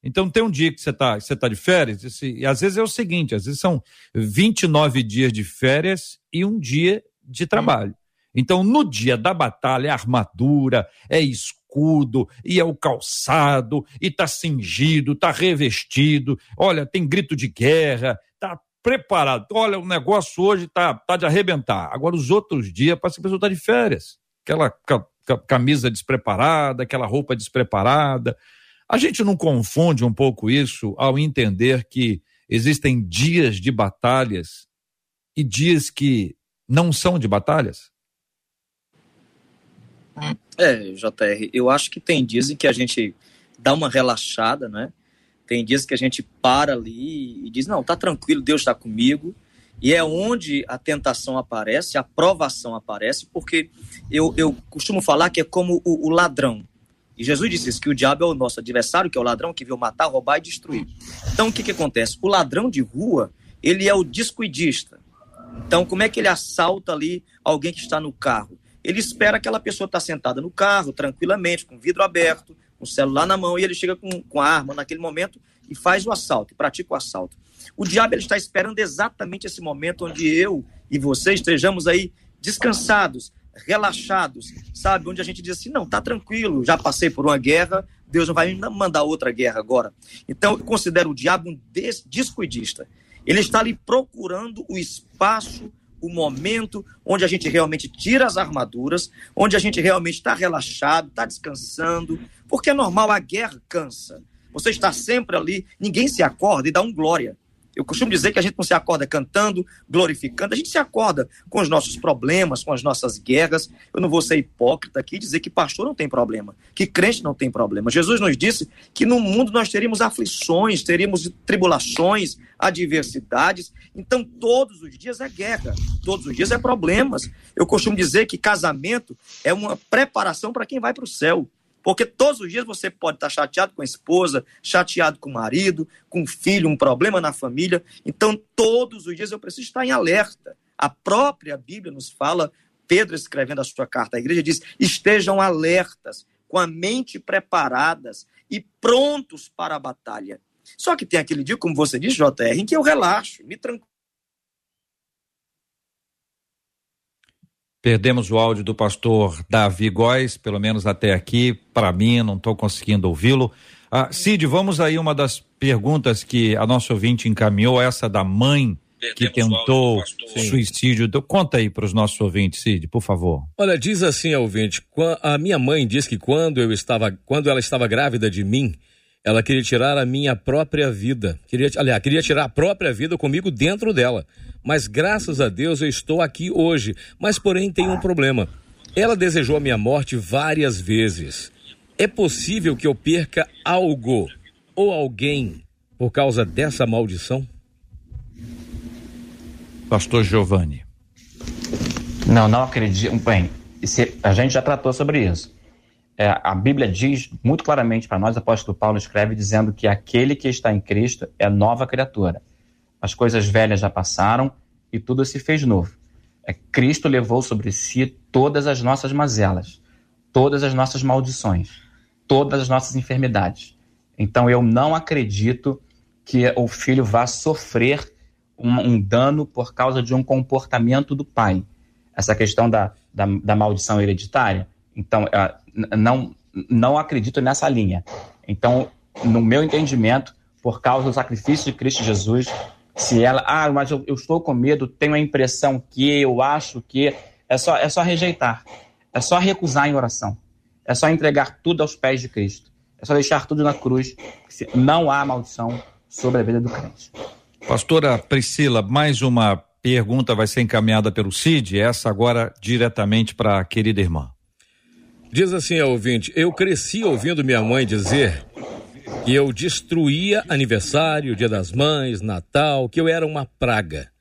Então tem um dia que você está você tá de férias, esse, e às vezes é o seguinte, às vezes são 29 dias de férias e um dia de trabalho. Então, no dia da batalha, é armadura, é escudo, e é o calçado, e tá cingido, tá revestido. Olha, tem grito de guerra, tá preparado. Olha, o negócio hoje tá, tá de arrebentar. Agora, os outros dias, parece que a pessoa tá de férias. Aquela camisa despreparada, aquela roupa despreparada. A gente não confunde um pouco isso ao entender que existem dias de batalhas e dias que não são de batalhas? É, JR, eu acho que tem dias em que a gente dá uma relaxada, né? Tem dias que a gente para ali e diz: não, tá tranquilo, Deus está comigo. E é onde a tentação aparece, a provação aparece, porque eu, eu costumo falar que é como o, o ladrão. E Jesus disse isso, que o diabo é o nosso adversário, que é o ladrão que veio matar, roubar e destruir. Então, o que, que acontece? O ladrão de rua, ele é o descuidista. Então, como é que ele assalta ali alguém que está no carro? Ele espera aquela pessoa estar sentada no carro, tranquilamente, com o vidro aberto, com o celular na mão, e ele chega com, com a arma naquele momento e faz o assalto, pratica o assalto. O diabo ele está esperando exatamente esse momento onde eu e você estejamos aí descansados, relaxados, sabe? Onde a gente diz assim: não, tá tranquilo, já passei por uma guerra, Deus não vai me mandar outra guerra agora. Então, eu considero o diabo um descuidista. Ele está ali procurando o espaço, o momento onde a gente realmente tira as armaduras, onde a gente realmente está relaxado, está descansando, porque é normal, a guerra cansa. Você está sempre ali, ninguém se acorda e dá um glória. Eu costumo dizer que a gente não se acorda cantando, glorificando, a gente se acorda com os nossos problemas, com as nossas guerras. Eu não vou ser hipócrita aqui e dizer que pastor não tem problema, que crente não tem problema. Jesus nos disse que no mundo nós teríamos aflições, teríamos tribulações, adversidades. Então, todos os dias é guerra, todos os dias é problemas. Eu costumo dizer que casamento é uma preparação para quem vai para o céu. Porque todos os dias você pode estar chateado com a esposa, chateado com o marido, com o filho, um problema na família. Então, todos os dias eu preciso estar em alerta. A própria Bíblia nos fala, Pedro escrevendo a sua carta à igreja, diz: estejam alertas, com a mente preparadas e prontos para a batalha. Só que tem aquele dia, como você disse, JR, em que eu relaxo, me tranquilo Perdemos o áudio do pastor Davi Góes, pelo menos até aqui, para mim, não estou conseguindo ouvi-lo. Ah, Cid, vamos aí uma das perguntas que a nossa ouvinte encaminhou, essa da mãe que tentou suicídio. Então, conta aí para os nossos ouvintes, Cid, por favor. Olha, diz assim a ouvinte, a minha mãe diz que quando eu estava, quando ela estava grávida de mim, ela queria tirar a minha própria vida. Queria, aliás, queria tirar a própria vida comigo dentro dela. Mas graças a Deus eu estou aqui hoje. Mas porém tem um problema. Ela desejou a minha morte várias vezes. É possível que eu perca algo ou alguém por causa dessa maldição? Pastor Giovanni. Não, não acredito. Bem, a gente já tratou sobre isso é, a Bíblia diz muito claramente para nós, o apóstolo Paulo escreve dizendo que aquele que está em Cristo é nova criatura. As coisas velhas já passaram e tudo se fez novo. É, Cristo levou sobre si todas as nossas mazelas, todas as nossas maldições, todas as nossas enfermidades. Então eu não acredito que o filho vá sofrer um, um dano por causa de um comportamento do pai. Essa questão da, da, da maldição hereditária. Então, não, não acredito nessa linha. Então, no meu entendimento, por causa do sacrifício de Cristo Jesus, se ela, ah, mas eu, eu, estou com medo, tenho a impressão que, eu acho que, é só, é só rejeitar, é só recusar em oração, é só entregar tudo aos pés de Cristo, é só deixar tudo na cruz, não há maldição sobre a vida do crente. Pastora Priscila, mais uma pergunta vai ser encaminhada pelo Cid, essa agora diretamente para a querida irmã. Diz assim a ouvinte: Eu cresci ouvindo minha mãe dizer que eu destruía aniversário, Dia das Mães, Natal, que eu era uma praga.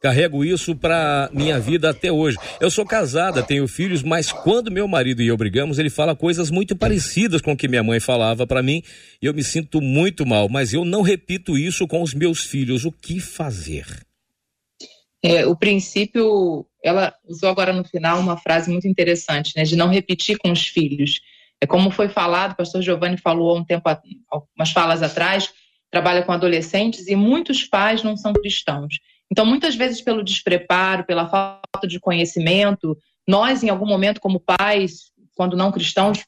Carrego isso para minha vida até hoje. Eu sou casada, tenho filhos, mas quando meu marido e eu brigamos, ele fala coisas muito parecidas com o que minha mãe falava para mim e eu me sinto muito mal, mas eu não repito isso com os meus filhos. O que fazer? É, o princípio, ela usou agora no final uma frase muito interessante, né, de não repetir com os filhos. É como foi falado, o pastor Giovanni falou há um tempo, algumas falas atrás, trabalha com adolescentes e muitos pais não são cristãos. Então, muitas vezes, pelo despreparo, pela falta de conhecimento, nós, em algum momento, como pais, quando não cristãos,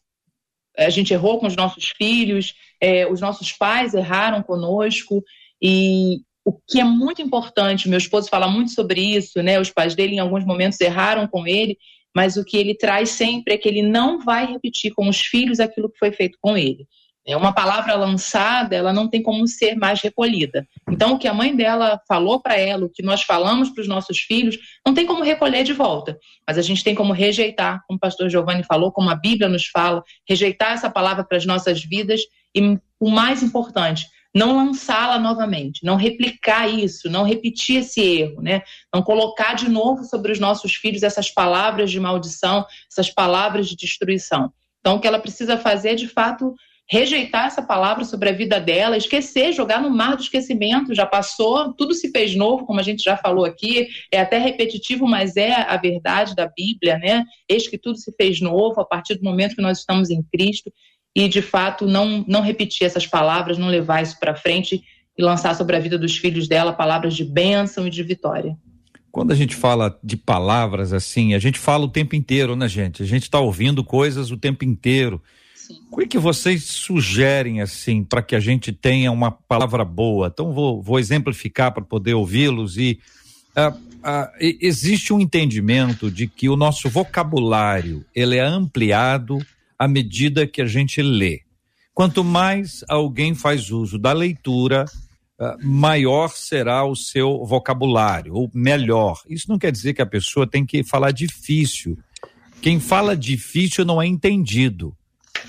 a gente errou com os nossos filhos, é, os nossos pais erraram conosco, e, o que é muito importante, meu esposo fala muito sobre isso, né? Os pais dele em alguns momentos erraram com ele, mas o que ele traz sempre é que ele não vai repetir com os filhos aquilo que foi feito com ele. É uma palavra lançada, ela não tem como ser mais recolhida. Então, o que a mãe dela falou para ela, o que nós falamos para os nossos filhos, não tem como recolher de volta. Mas a gente tem como rejeitar, como o pastor Giovanni falou, como a Bíblia nos fala, rejeitar essa palavra para as nossas vidas e, o mais importante, não lançá-la novamente, não replicar isso, não repetir esse erro, né? Não colocar de novo sobre os nossos filhos essas palavras de maldição, essas palavras de destruição. Então, o que ela precisa fazer é, de fato, rejeitar essa palavra sobre a vida dela, esquecer, jogar no mar do esquecimento, já passou, tudo se fez novo, como a gente já falou aqui, é até repetitivo, mas é a verdade da Bíblia, né? Eis que tudo se fez novo a partir do momento que nós estamos em Cristo e, de fato, não, não repetir essas palavras, não levar isso para frente e lançar sobre a vida dos filhos dela palavras de bênção e de vitória. Quando a gente fala de palavras assim, a gente fala o tempo inteiro, né, gente? A gente está ouvindo coisas o tempo inteiro. O que, que vocês sugerem assim para que a gente tenha uma palavra boa? Então vou, vou exemplificar para poder ouvi-los e uh, uh, existe um entendimento de que o nosso vocabulário ele é ampliado à medida que a gente lê. Quanto mais alguém faz uso da leitura, uh, maior será o seu vocabulário, ou melhor. Isso não quer dizer que a pessoa tem que falar difícil. Quem fala difícil não é entendido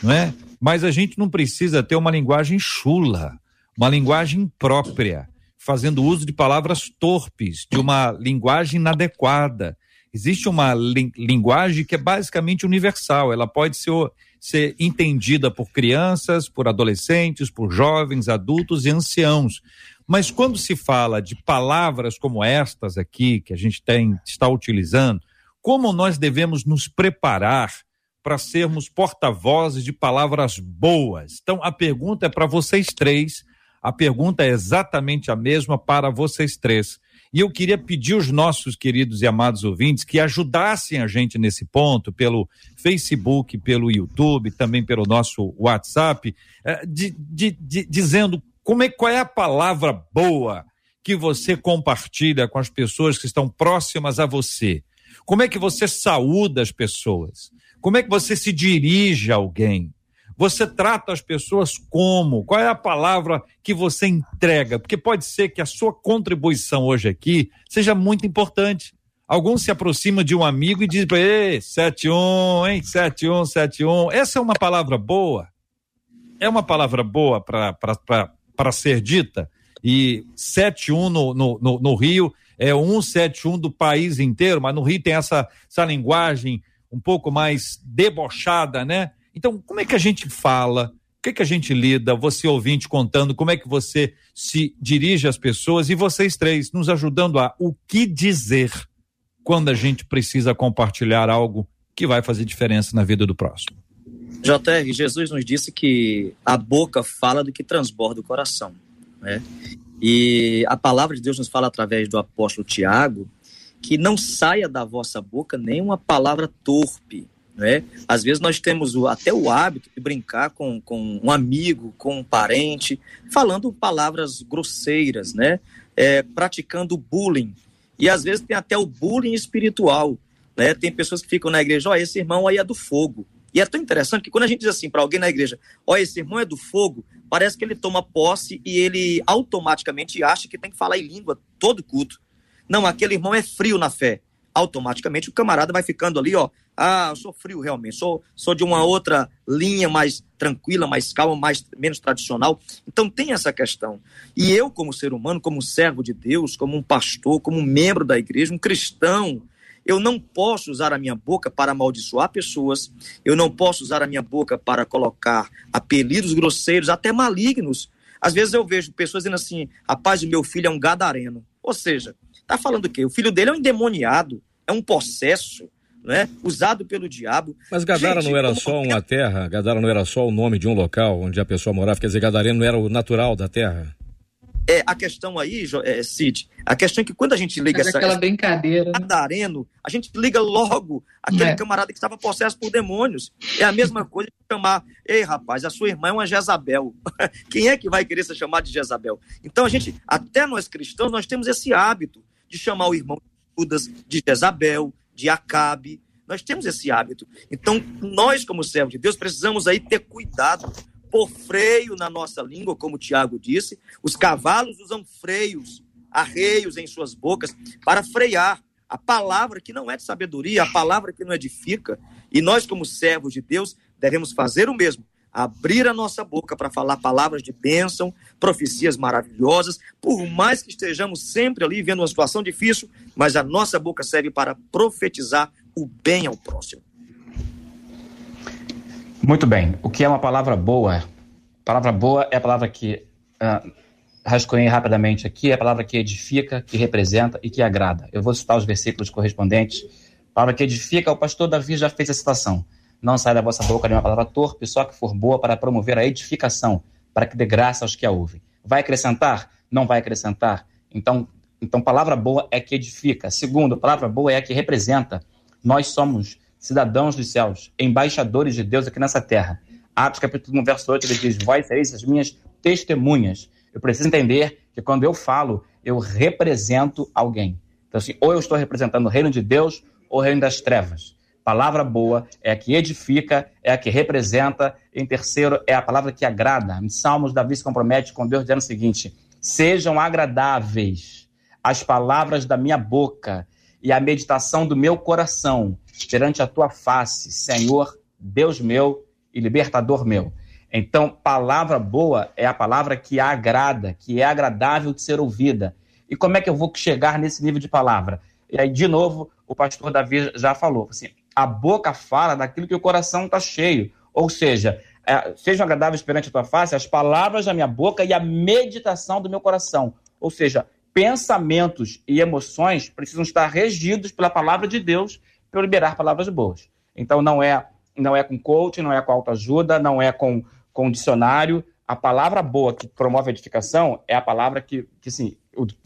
não é? Mas a gente não precisa ter uma linguagem chula, uma linguagem própria, fazendo uso de palavras torpes, de uma linguagem inadequada. Existe uma li linguagem que é basicamente universal, ela pode ser, ser entendida por crianças, por adolescentes, por jovens, adultos e anciãos. Mas quando se fala de palavras como estas aqui, que a gente tem, está utilizando, como nós devemos nos preparar para sermos porta-vozes de palavras boas. Então, a pergunta é para vocês três, a pergunta é exatamente a mesma para vocês três. E eu queria pedir aos nossos queridos e amados ouvintes que ajudassem a gente nesse ponto, pelo Facebook, pelo YouTube, também pelo nosso WhatsApp, eh, de, de, de, dizendo como é, qual é a palavra boa que você compartilha com as pessoas que estão próximas a você. Como é que você saúda as pessoas? Como é que você se dirige a alguém? Você trata as pessoas como? Qual é a palavra que você entrega? Porque pode ser que a sua contribuição hoje aqui seja muito importante. Alguns se aproximam de um amigo e dizem, ei, 71, hein, 71, 71. Essa é uma palavra boa? É uma palavra boa para ser dita? E 71 no, no, no, no Rio é 171 do país inteiro, mas no Rio tem essa, essa linguagem um pouco mais debochada, né? Então, como é que a gente fala? O que, é que a gente lida? Você ouvinte contando como é que você se dirige às pessoas e vocês três nos ajudando a o que dizer quando a gente precisa compartilhar algo que vai fazer diferença na vida do próximo. JR, Jesus nos disse que a boca fala do que transborda o coração, né? E a palavra de Deus nos fala através do apóstolo Tiago que não saia da vossa boca nenhuma palavra torpe. Né? Às vezes nós temos o, até o hábito de brincar com, com um amigo, com um parente, falando palavras grosseiras, né? É, praticando bullying. E às vezes tem até o bullying espiritual. Né? Tem pessoas que ficam na igreja, ó, oh, esse irmão aí é do fogo. E é tão interessante que quando a gente diz assim para alguém na igreja, ó, oh, esse irmão é do fogo, parece que ele toma posse e ele automaticamente acha que tem que falar em língua todo culto. Não, aquele irmão é frio na fé. Automaticamente o camarada vai ficando ali, ó. Ah, eu sou frio realmente, sou, sou de uma outra linha mais tranquila, mais calma, mais menos tradicional. Então tem essa questão. E eu, como ser humano, como servo de Deus, como um pastor, como um membro da igreja, um cristão, eu não posso usar a minha boca para amaldiçoar pessoas, eu não posso usar a minha boca para colocar apelidos grosseiros, até malignos. Às vezes eu vejo pessoas dizendo assim: rapaz, o meu filho é um gadareno. Ou seja, Tá falando o quê? O filho dele é um endemoniado, é um possesso, né? Usado pelo diabo. Mas Gadara Gente, não era só uma terra, Gadara não era só o nome de um local onde a pessoa morava, quer dizer, Gadareno não era o natural da terra? É, a questão aí, é, Cid, a questão é que quando a gente liga essa, aquela brincadeira, né? Gadareno, a gente liga logo aquele é. camarada que estava possesso por demônios. É a mesma *laughs* coisa de chamar, ei rapaz, a sua irmã é uma Jezabel. *laughs* Quem é que vai querer ser chamado de Jezabel? Então a gente, até nós cristãos, nós temos esse hábito de chamar o irmão de Judas, de Jezabel, de Acabe. Nós temos esse hábito. Então, nós, como servos de Deus, precisamos aí ter cuidado pôr freio na nossa língua, como Tiago disse. Os cavalos usam freios, arreios em suas bocas para frear a palavra que não é de sabedoria, a palavra que não edifica. E nós, como servos de Deus, devemos fazer o mesmo. Abrir a nossa boca para falar palavras de bênção, profecias maravilhosas, por mais que estejamos sempre ali vendo uma situação difícil, mas a nossa boca serve para profetizar o bem ao próximo. Muito bem. O que é uma palavra boa? Palavra boa é a palavra que uh, rascunhei rapidamente aqui, é a palavra que edifica, que representa e que agrada. Eu vou citar os versículos correspondentes. A palavra que edifica, o pastor Davi já fez a citação. Não sai da vossa boca nenhuma palavra torpe, só que for boa para promover a edificação, para que dê graça aos que a ouvem. Vai acrescentar? Não vai acrescentar? Então, então palavra boa é que edifica. Segundo, palavra boa é a que representa. Nós somos cidadãos dos céus, embaixadores de Deus aqui nessa terra. Atos capítulo 1, verso 8, ele diz, vós sereis as minhas testemunhas. Eu preciso entender que quando eu falo, eu represento alguém. Então, assim, ou eu estou representando o reino de Deus ou o reino das trevas. Palavra boa é a que edifica, é a que representa. Em terceiro, é a palavra que agrada. Em Salmos, Davi se compromete com Deus dizendo o seguinte: sejam agradáveis as palavras da minha boca e a meditação do meu coração perante a tua face, Senhor, Deus meu e libertador meu. Então, palavra boa é a palavra que agrada, que é agradável de ser ouvida. E como é que eu vou chegar nesse nível de palavra? E aí, de novo, o pastor Davi já falou, assim, a boca fala daquilo que o coração está cheio. Ou seja, é, sejam agradáveis perante a tua face as palavras da minha boca e a meditação do meu coração. Ou seja, pensamentos e emoções precisam estar regidos pela palavra de Deus para liberar palavras boas. Então não é não é com coaching, não é com autoajuda, não é com, com dicionário. A palavra boa que promove a edificação é a palavra que, que sim,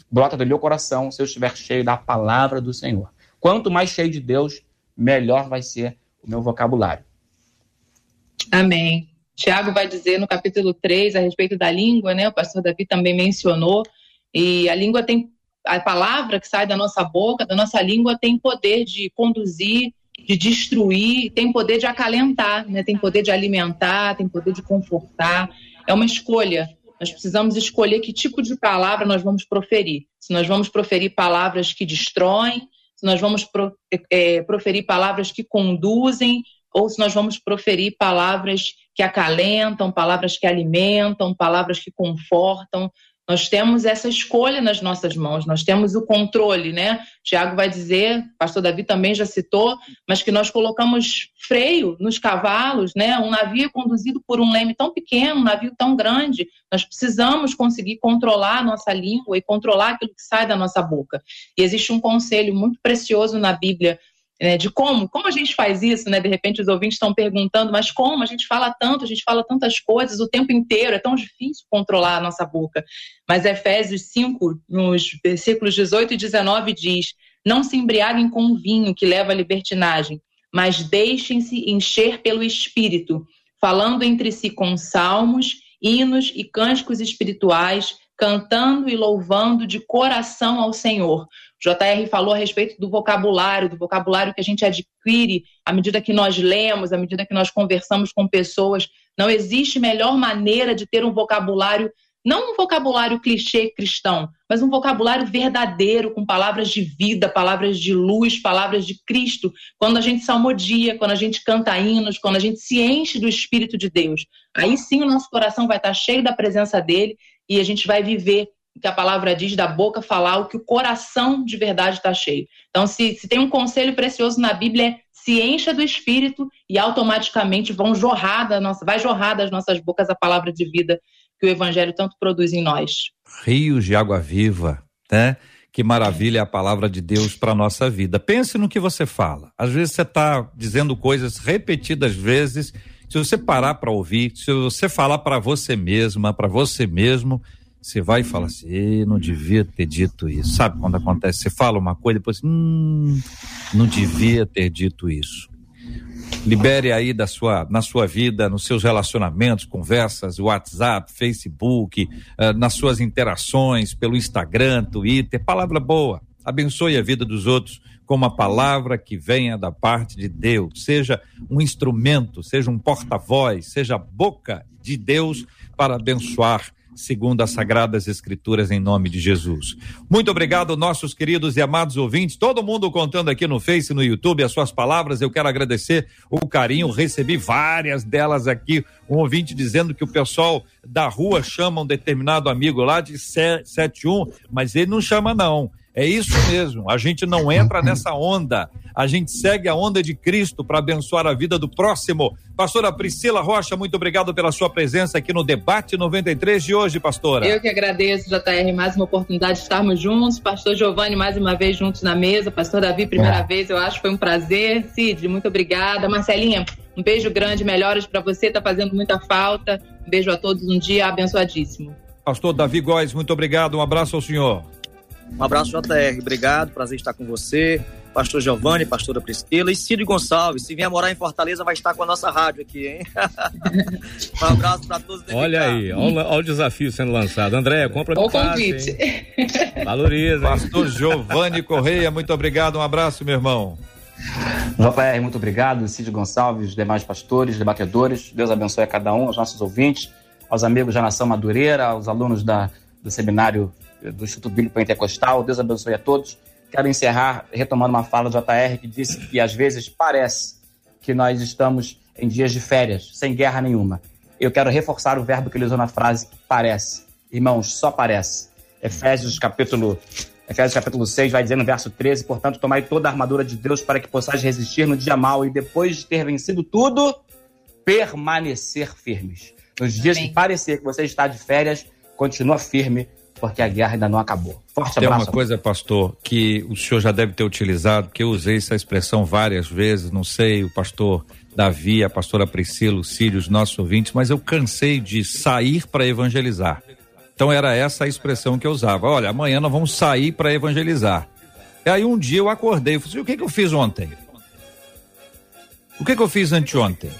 brota do meu coração se eu estiver cheio da palavra do Senhor. Quanto mais cheio de Deus, melhor vai ser o meu vocabulário. Amém. Tiago vai dizer no capítulo 3 a respeito da língua, né? O pastor Davi também mencionou. E a língua tem a palavra que sai da nossa boca, da nossa língua, tem poder de conduzir, de destruir, tem poder de acalentar, né? tem poder de alimentar, tem poder de confortar. É uma escolha. Nós precisamos escolher que tipo de palavra nós vamos proferir. Se nós vamos proferir palavras que destroem, se nós vamos pro, é, proferir palavras que conduzem, ou se nós vamos proferir palavras que acalentam, palavras que alimentam, palavras que confortam. Nós temos essa escolha nas nossas mãos, nós temos o controle, né? Tiago vai dizer, pastor Davi também já citou, mas que nós colocamos freio nos cavalos, né? Um navio conduzido por um leme tão pequeno, um navio tão grande, nós precisamos conseguir controlar a nossa língua e controlar aquilo que sai da nossa boca. E existe um conselho muito precioso na Bíblia né, de como, como a gente faz isso, né? De repente os ouvintes estão perguntando, mas como a gente fala tanto, a gente fala tantas coisas o tempo inteiro, é tão difícil controlar a nossa boca. Mas Efésios 5, nos versículos 18 e 19 diz: "Não se embriaguem com vinho que leva à libertinagem, mas deixem-se encher pelo espírito, falando entre si com salmos, hinos e cânticos espirituais, cantando e louvando de coração ao Senhor, JR falou a respeito do vocabulário, do vocabulário que a gente adquire à medida que nós lemos, à medida que nós conversamos com pessoas. Não existe melhor maneira de ter um vocabulário, não um vocabulário clichê cristão, mas um vocabulário verdadeiro, com palavras de vida, palavras de luz, palavras de Cristo. Quando a gente salmodia, quando a gente canta hinos, quando a gente se enche do Espírito de Deus, aí sim o nosso coração vai estar cheio da presença dele e a gente vai viver que a palavra diz, da boca falar o que o coração de verdade está cheio. Então, se, se tem um conselho precioso na Bíblia, é se encha do Espírito e automaticamente vão jorrar da nossa, vai jorrar das nossas bocas a palavra de vida que o Evangelho tanto produz em nós. Rios de água viva, né? Que maravilha a palavra de Deus para nossa vida. Pense no que você fala. Às vezes você está dizendo coisas repetidas vezes. Se você parar para ouvir, se você falar para você mesma, para você mesmo, você vai e fala assim, não devia ter dito isso. Sabe quando acontece? Você fala uma coisa, depois, hum, não devia ter dito isso. Libere aí da sua, na sua vida, nos seus relacionamentos, conversas, WhatsApp, Facebook, uh, nas suas interações pelo Instagram, Twitter, palavra boa. Abençoe a vida dos outros com uma palavra que venha da parte de Deus, seja um instrumento, seja um porta-voz, seja boca de Deus para abençoar segundo as sagradas escrituras em nome de Jesus. Muito obrigado nossos queridos e amados ouvintes, todo mundo contando aqui no Face, no YouTube as suas palavras. Eu quero agradecer o carinho, recebi várias delas aqui, um ouvinte dizendo que o pessoal da rua chama um determinado amigo lá de 71, mas ele não chama não. É isso mesmo, a gente não entra nessa onda, a gente segue a onda de Cristo para abençoar a vida do próximo. Pastora Priscila Rocha, muito obrigado pela sua presença aqui no Debate 93 de hoje, pastora. Eu que agradeço, JR, mais uma oportunidade de estarmos juntos. Pastor Giovanni, mais uma vez juntos na mesa. Pastor Davi, primeira é. vez, eu acho que foi um prazer. Cid, muito obrigada. Marcelinha, um beijo grande, melhoras para você, tá fazendo muita falta. Um beijo a todos, um dia abençoadíssimo. Pastor Davi Góes, muito obrigado, um abraço ao senhor. Um abraço, JR. Obrigado, prazer estar com você. Pastor Giovanni, pastora Priscila e Cid Gonçalves. Se vier morar em Fortaleza, vai estar com a nossa rádio aqui, hein? *laughs* um abraço para todos. Olha aí, olha, olha, o desafio sendo lançado. André, compra o convite. Valoriza. Pastor Giovanni Correia, muito obrigado. Um abraço, meu irmão. JR, muito obrigado. Cid Gonçalves, demais pastores, debatedores. Deus abençoe a cada um, aos nossos ouvintes, aos amigos da Nação Madureira, aos alunos da, do seminário do Instituto Bíblico Pentecostal. Deus abençoe a todos. Quero encerrar retomando uma fala do JR que disse que às vezes parece que nós estamos em dias de férias, sem guerra nenhuma. Eu quero reforçar o verbo que ele usou na frase parece. Irmãos, só parece. Efésios capítulo Efésios capítulo 6 vai dizer no verso 13, portanto, tomai toda a armadura de Deus para que possais resistir no dia mau e depois de ter vencido tudo, permanecer firmes. Nos dias Amém. que parecer que você está de férias, continua firme, porque a guerra ainda não acabou. Forte Tem abraço. Tem uma coisa, pastor, que o senhor já deve ter utilizado, que eu usei essa expressão várias vezes, não sei, o pastor Davi, a pastora Priscila, o Círio, os nossos ouvintes, mas eu cansei de sair para evangelizar. Então era essa a expressão que eu usava. Olha, amanhã nós vamos sair para evangelizar. E aí um dia eu acordei e falei, assim, o que, que eu fiz ontem? O que, que eu fiz anteontem?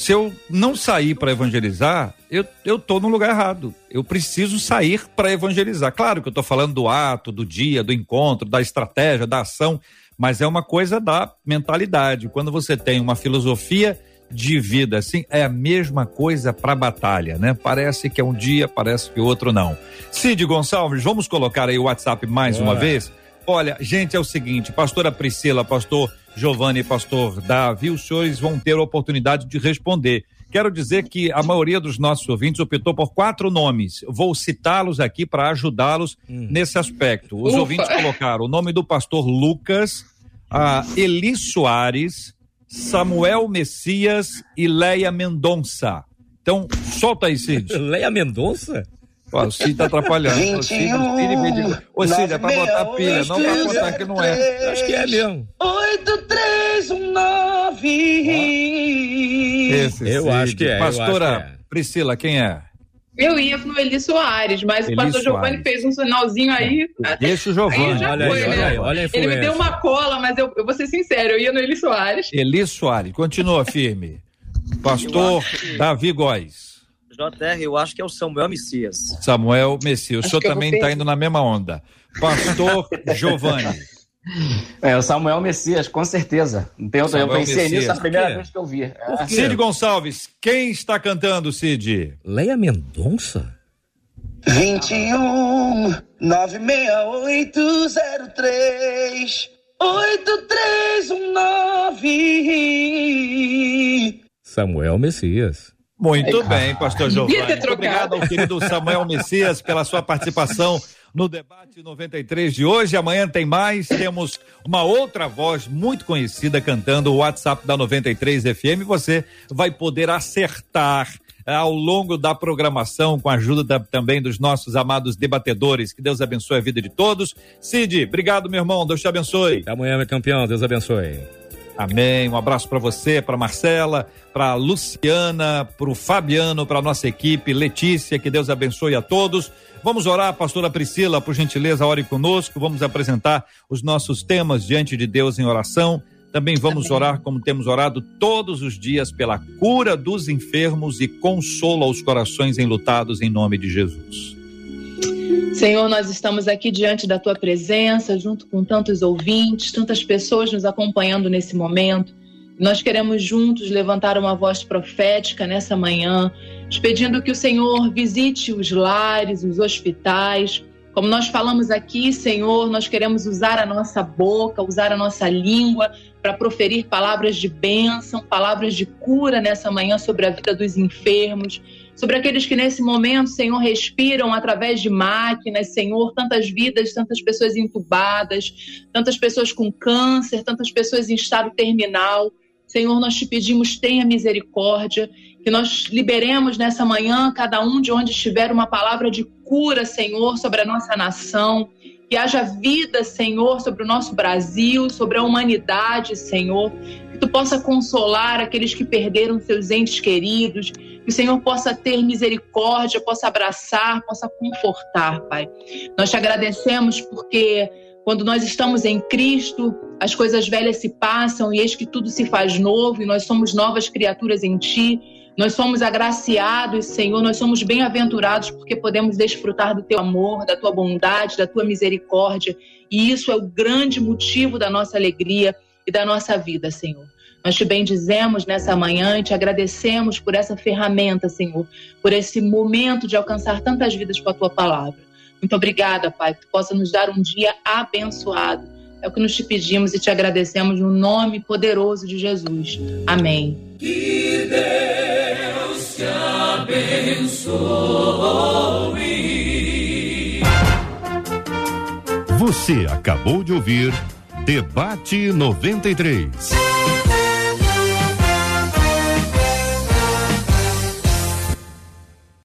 se eu não sair para evangelizar, eu, eu tô no lugar errado. Eu preciso sair para evangelizar. Claro que eu estou falando do ato, do dia, do encontro, da estratégia, da ação, mas é uma coisa da mentalidade. Quando você tem uma filosofia de vida assim, é a mesma coisa para batalha, né? Parece que é um dia, parece que outro não. Cid Gonçalves, vamos colocar aí o WhatsApp mais é. uma vez? Olha, gente, é o seguinte, pastora Priscila, pastor Giovanni e pastor Davi, os senhores vão ter a oportunidade de responder. Quero dizer que a maioria dos nossos ouvintes optou por quatro nomes. Vou citá-los aqui para ajudá-los hum. nesse aspecto. Os Ufa. ouvintes colocaram o nome do pastor Lucas, a Eli Soares, Samuel Messias e Leia Mendonça. Então, solta aí, Cid. *laughs* Leia Mendonça? Ó, o Cid tá atrapalhando. 21, o Cid, o Cid Ô, Cid, é pra botar pilha, não pra botar que não é. Acho que é mesmo. 8319. Esse, eu Cid. acho que é. Pastora que é. Priscila, quem é? Eu ia no Eli Soares, mas Eli o pastor Giovanni fez um sinalzinho aí. Deixa o Giovanni. Olha, foi, aí, né? olha, aí, olha Ele me deu uma cola, mas eu, eu vou ser sincero, eu ia no Eli Soares. Eli Soares, continua firme. Pastor Davi Góes. JR, eu acho que é o Samuel Messias. Samuel Messias. O senhor também está indo na mesma onda. Pastor *laughs* Giovanni. É, o Samuel Messias, com certeza. Não tem outra, eu pensei Messias. nisso a primeira vez que eu vi. É. Cid Gonçalves, quem está cantando, Cid? Leia Mendonça? 21 96803 8319 Samuel Messias. Muito bem, pastor Giovanni. Muito obrigado ao querido Samuel Messias pela sua participação no debate 93 de hoje. Amanhã tem mais. Temos uma outra voz muito conhecida cantando o WhatsApp da 93 FM. Você vai poder acertar eh, ao longo da programação, com a ajuda da, também dos nossos amados debatedores. Que Deus abençoe a vida de todos. Cid, obrigado, meu irmão. Deus te abençoe. Até amanhã, meu campeão. Deus abençoe. Amém. Um abraço para você, para Marcela, para Luciana, para o Fabiano, para nossa equipe, Letícia, que Deus abençoe a todos. Vamos orar, pastora Priscila, por gentileza, ore conosco. Vamos apresentar os nossos temas diante de Deus em oração. Também vamos Amém. orar como temos orado todos os dias pela cura dos enfermos e consolo aos corações enlutados em nome de Jesus. Senhor, nós estamos aqui diante da tua presença, junto com tantos ouvintes, tantas pessoas nos acompanhando nesse momento. Nós queremos juntos levantar uma voz profética nessa manhã, pedindo que o Senhor visite os lares, os hospitais. Como nós falamos aqui, Senhor, nós queremos usar a nossa boca, usar a nossa língua para proferir palavras de bênção, palavras de cura nessa manhã sobre a vida dos enfermos sobre aqueles que nesse momento, Senhor, respiram através de máquinas, Senhor, tantas vidas, tantas pessoas entubadas, tantas pessoas com câncer, tantas pessoas em estado terminal. Senhor, nós te pedimos, tenha misericórdia, que nós liberemos nessa manhã, cada um de onde estiver, uma palavra de cura, Senhor, sobre a nossa nação, que haja vida, Senhor, sobre o nosso Brasil, sobre a humanidade, Senhor, que tu possa consolar aqueles que perderam seus entes queridos, que o Senhor possa ter misericórdia, possa abraçar, possa confortar, Pai. Nós te agradecemos porque quando nós estamos em Cristo, as coisas velhas se passam e eis que tudo se faz novo e nós somos novas criaturas em Ti. Nós somos agraciados, Senhor, nós somos bem-aventurados porque podemos desfrutar do Teu amor, da Tua bondade, da Tua misericórdia. E isso é o grande motivo da nossa alegria e da nossa vida, Senhor. Nós te bendizemos nessa manhã e te agradecemos por essa ferramenta, Senhor, por esse momento de alcançar tantas vidas com a tua palavra. Muito obrigada, Pai, que tu possa nos dar um dia abençoado. É o que nos te pedimos e te agradecemos no nome poderoso de Jesus. Amém. Que Deus te abençoe. Você acabou de ouvir Debate 93.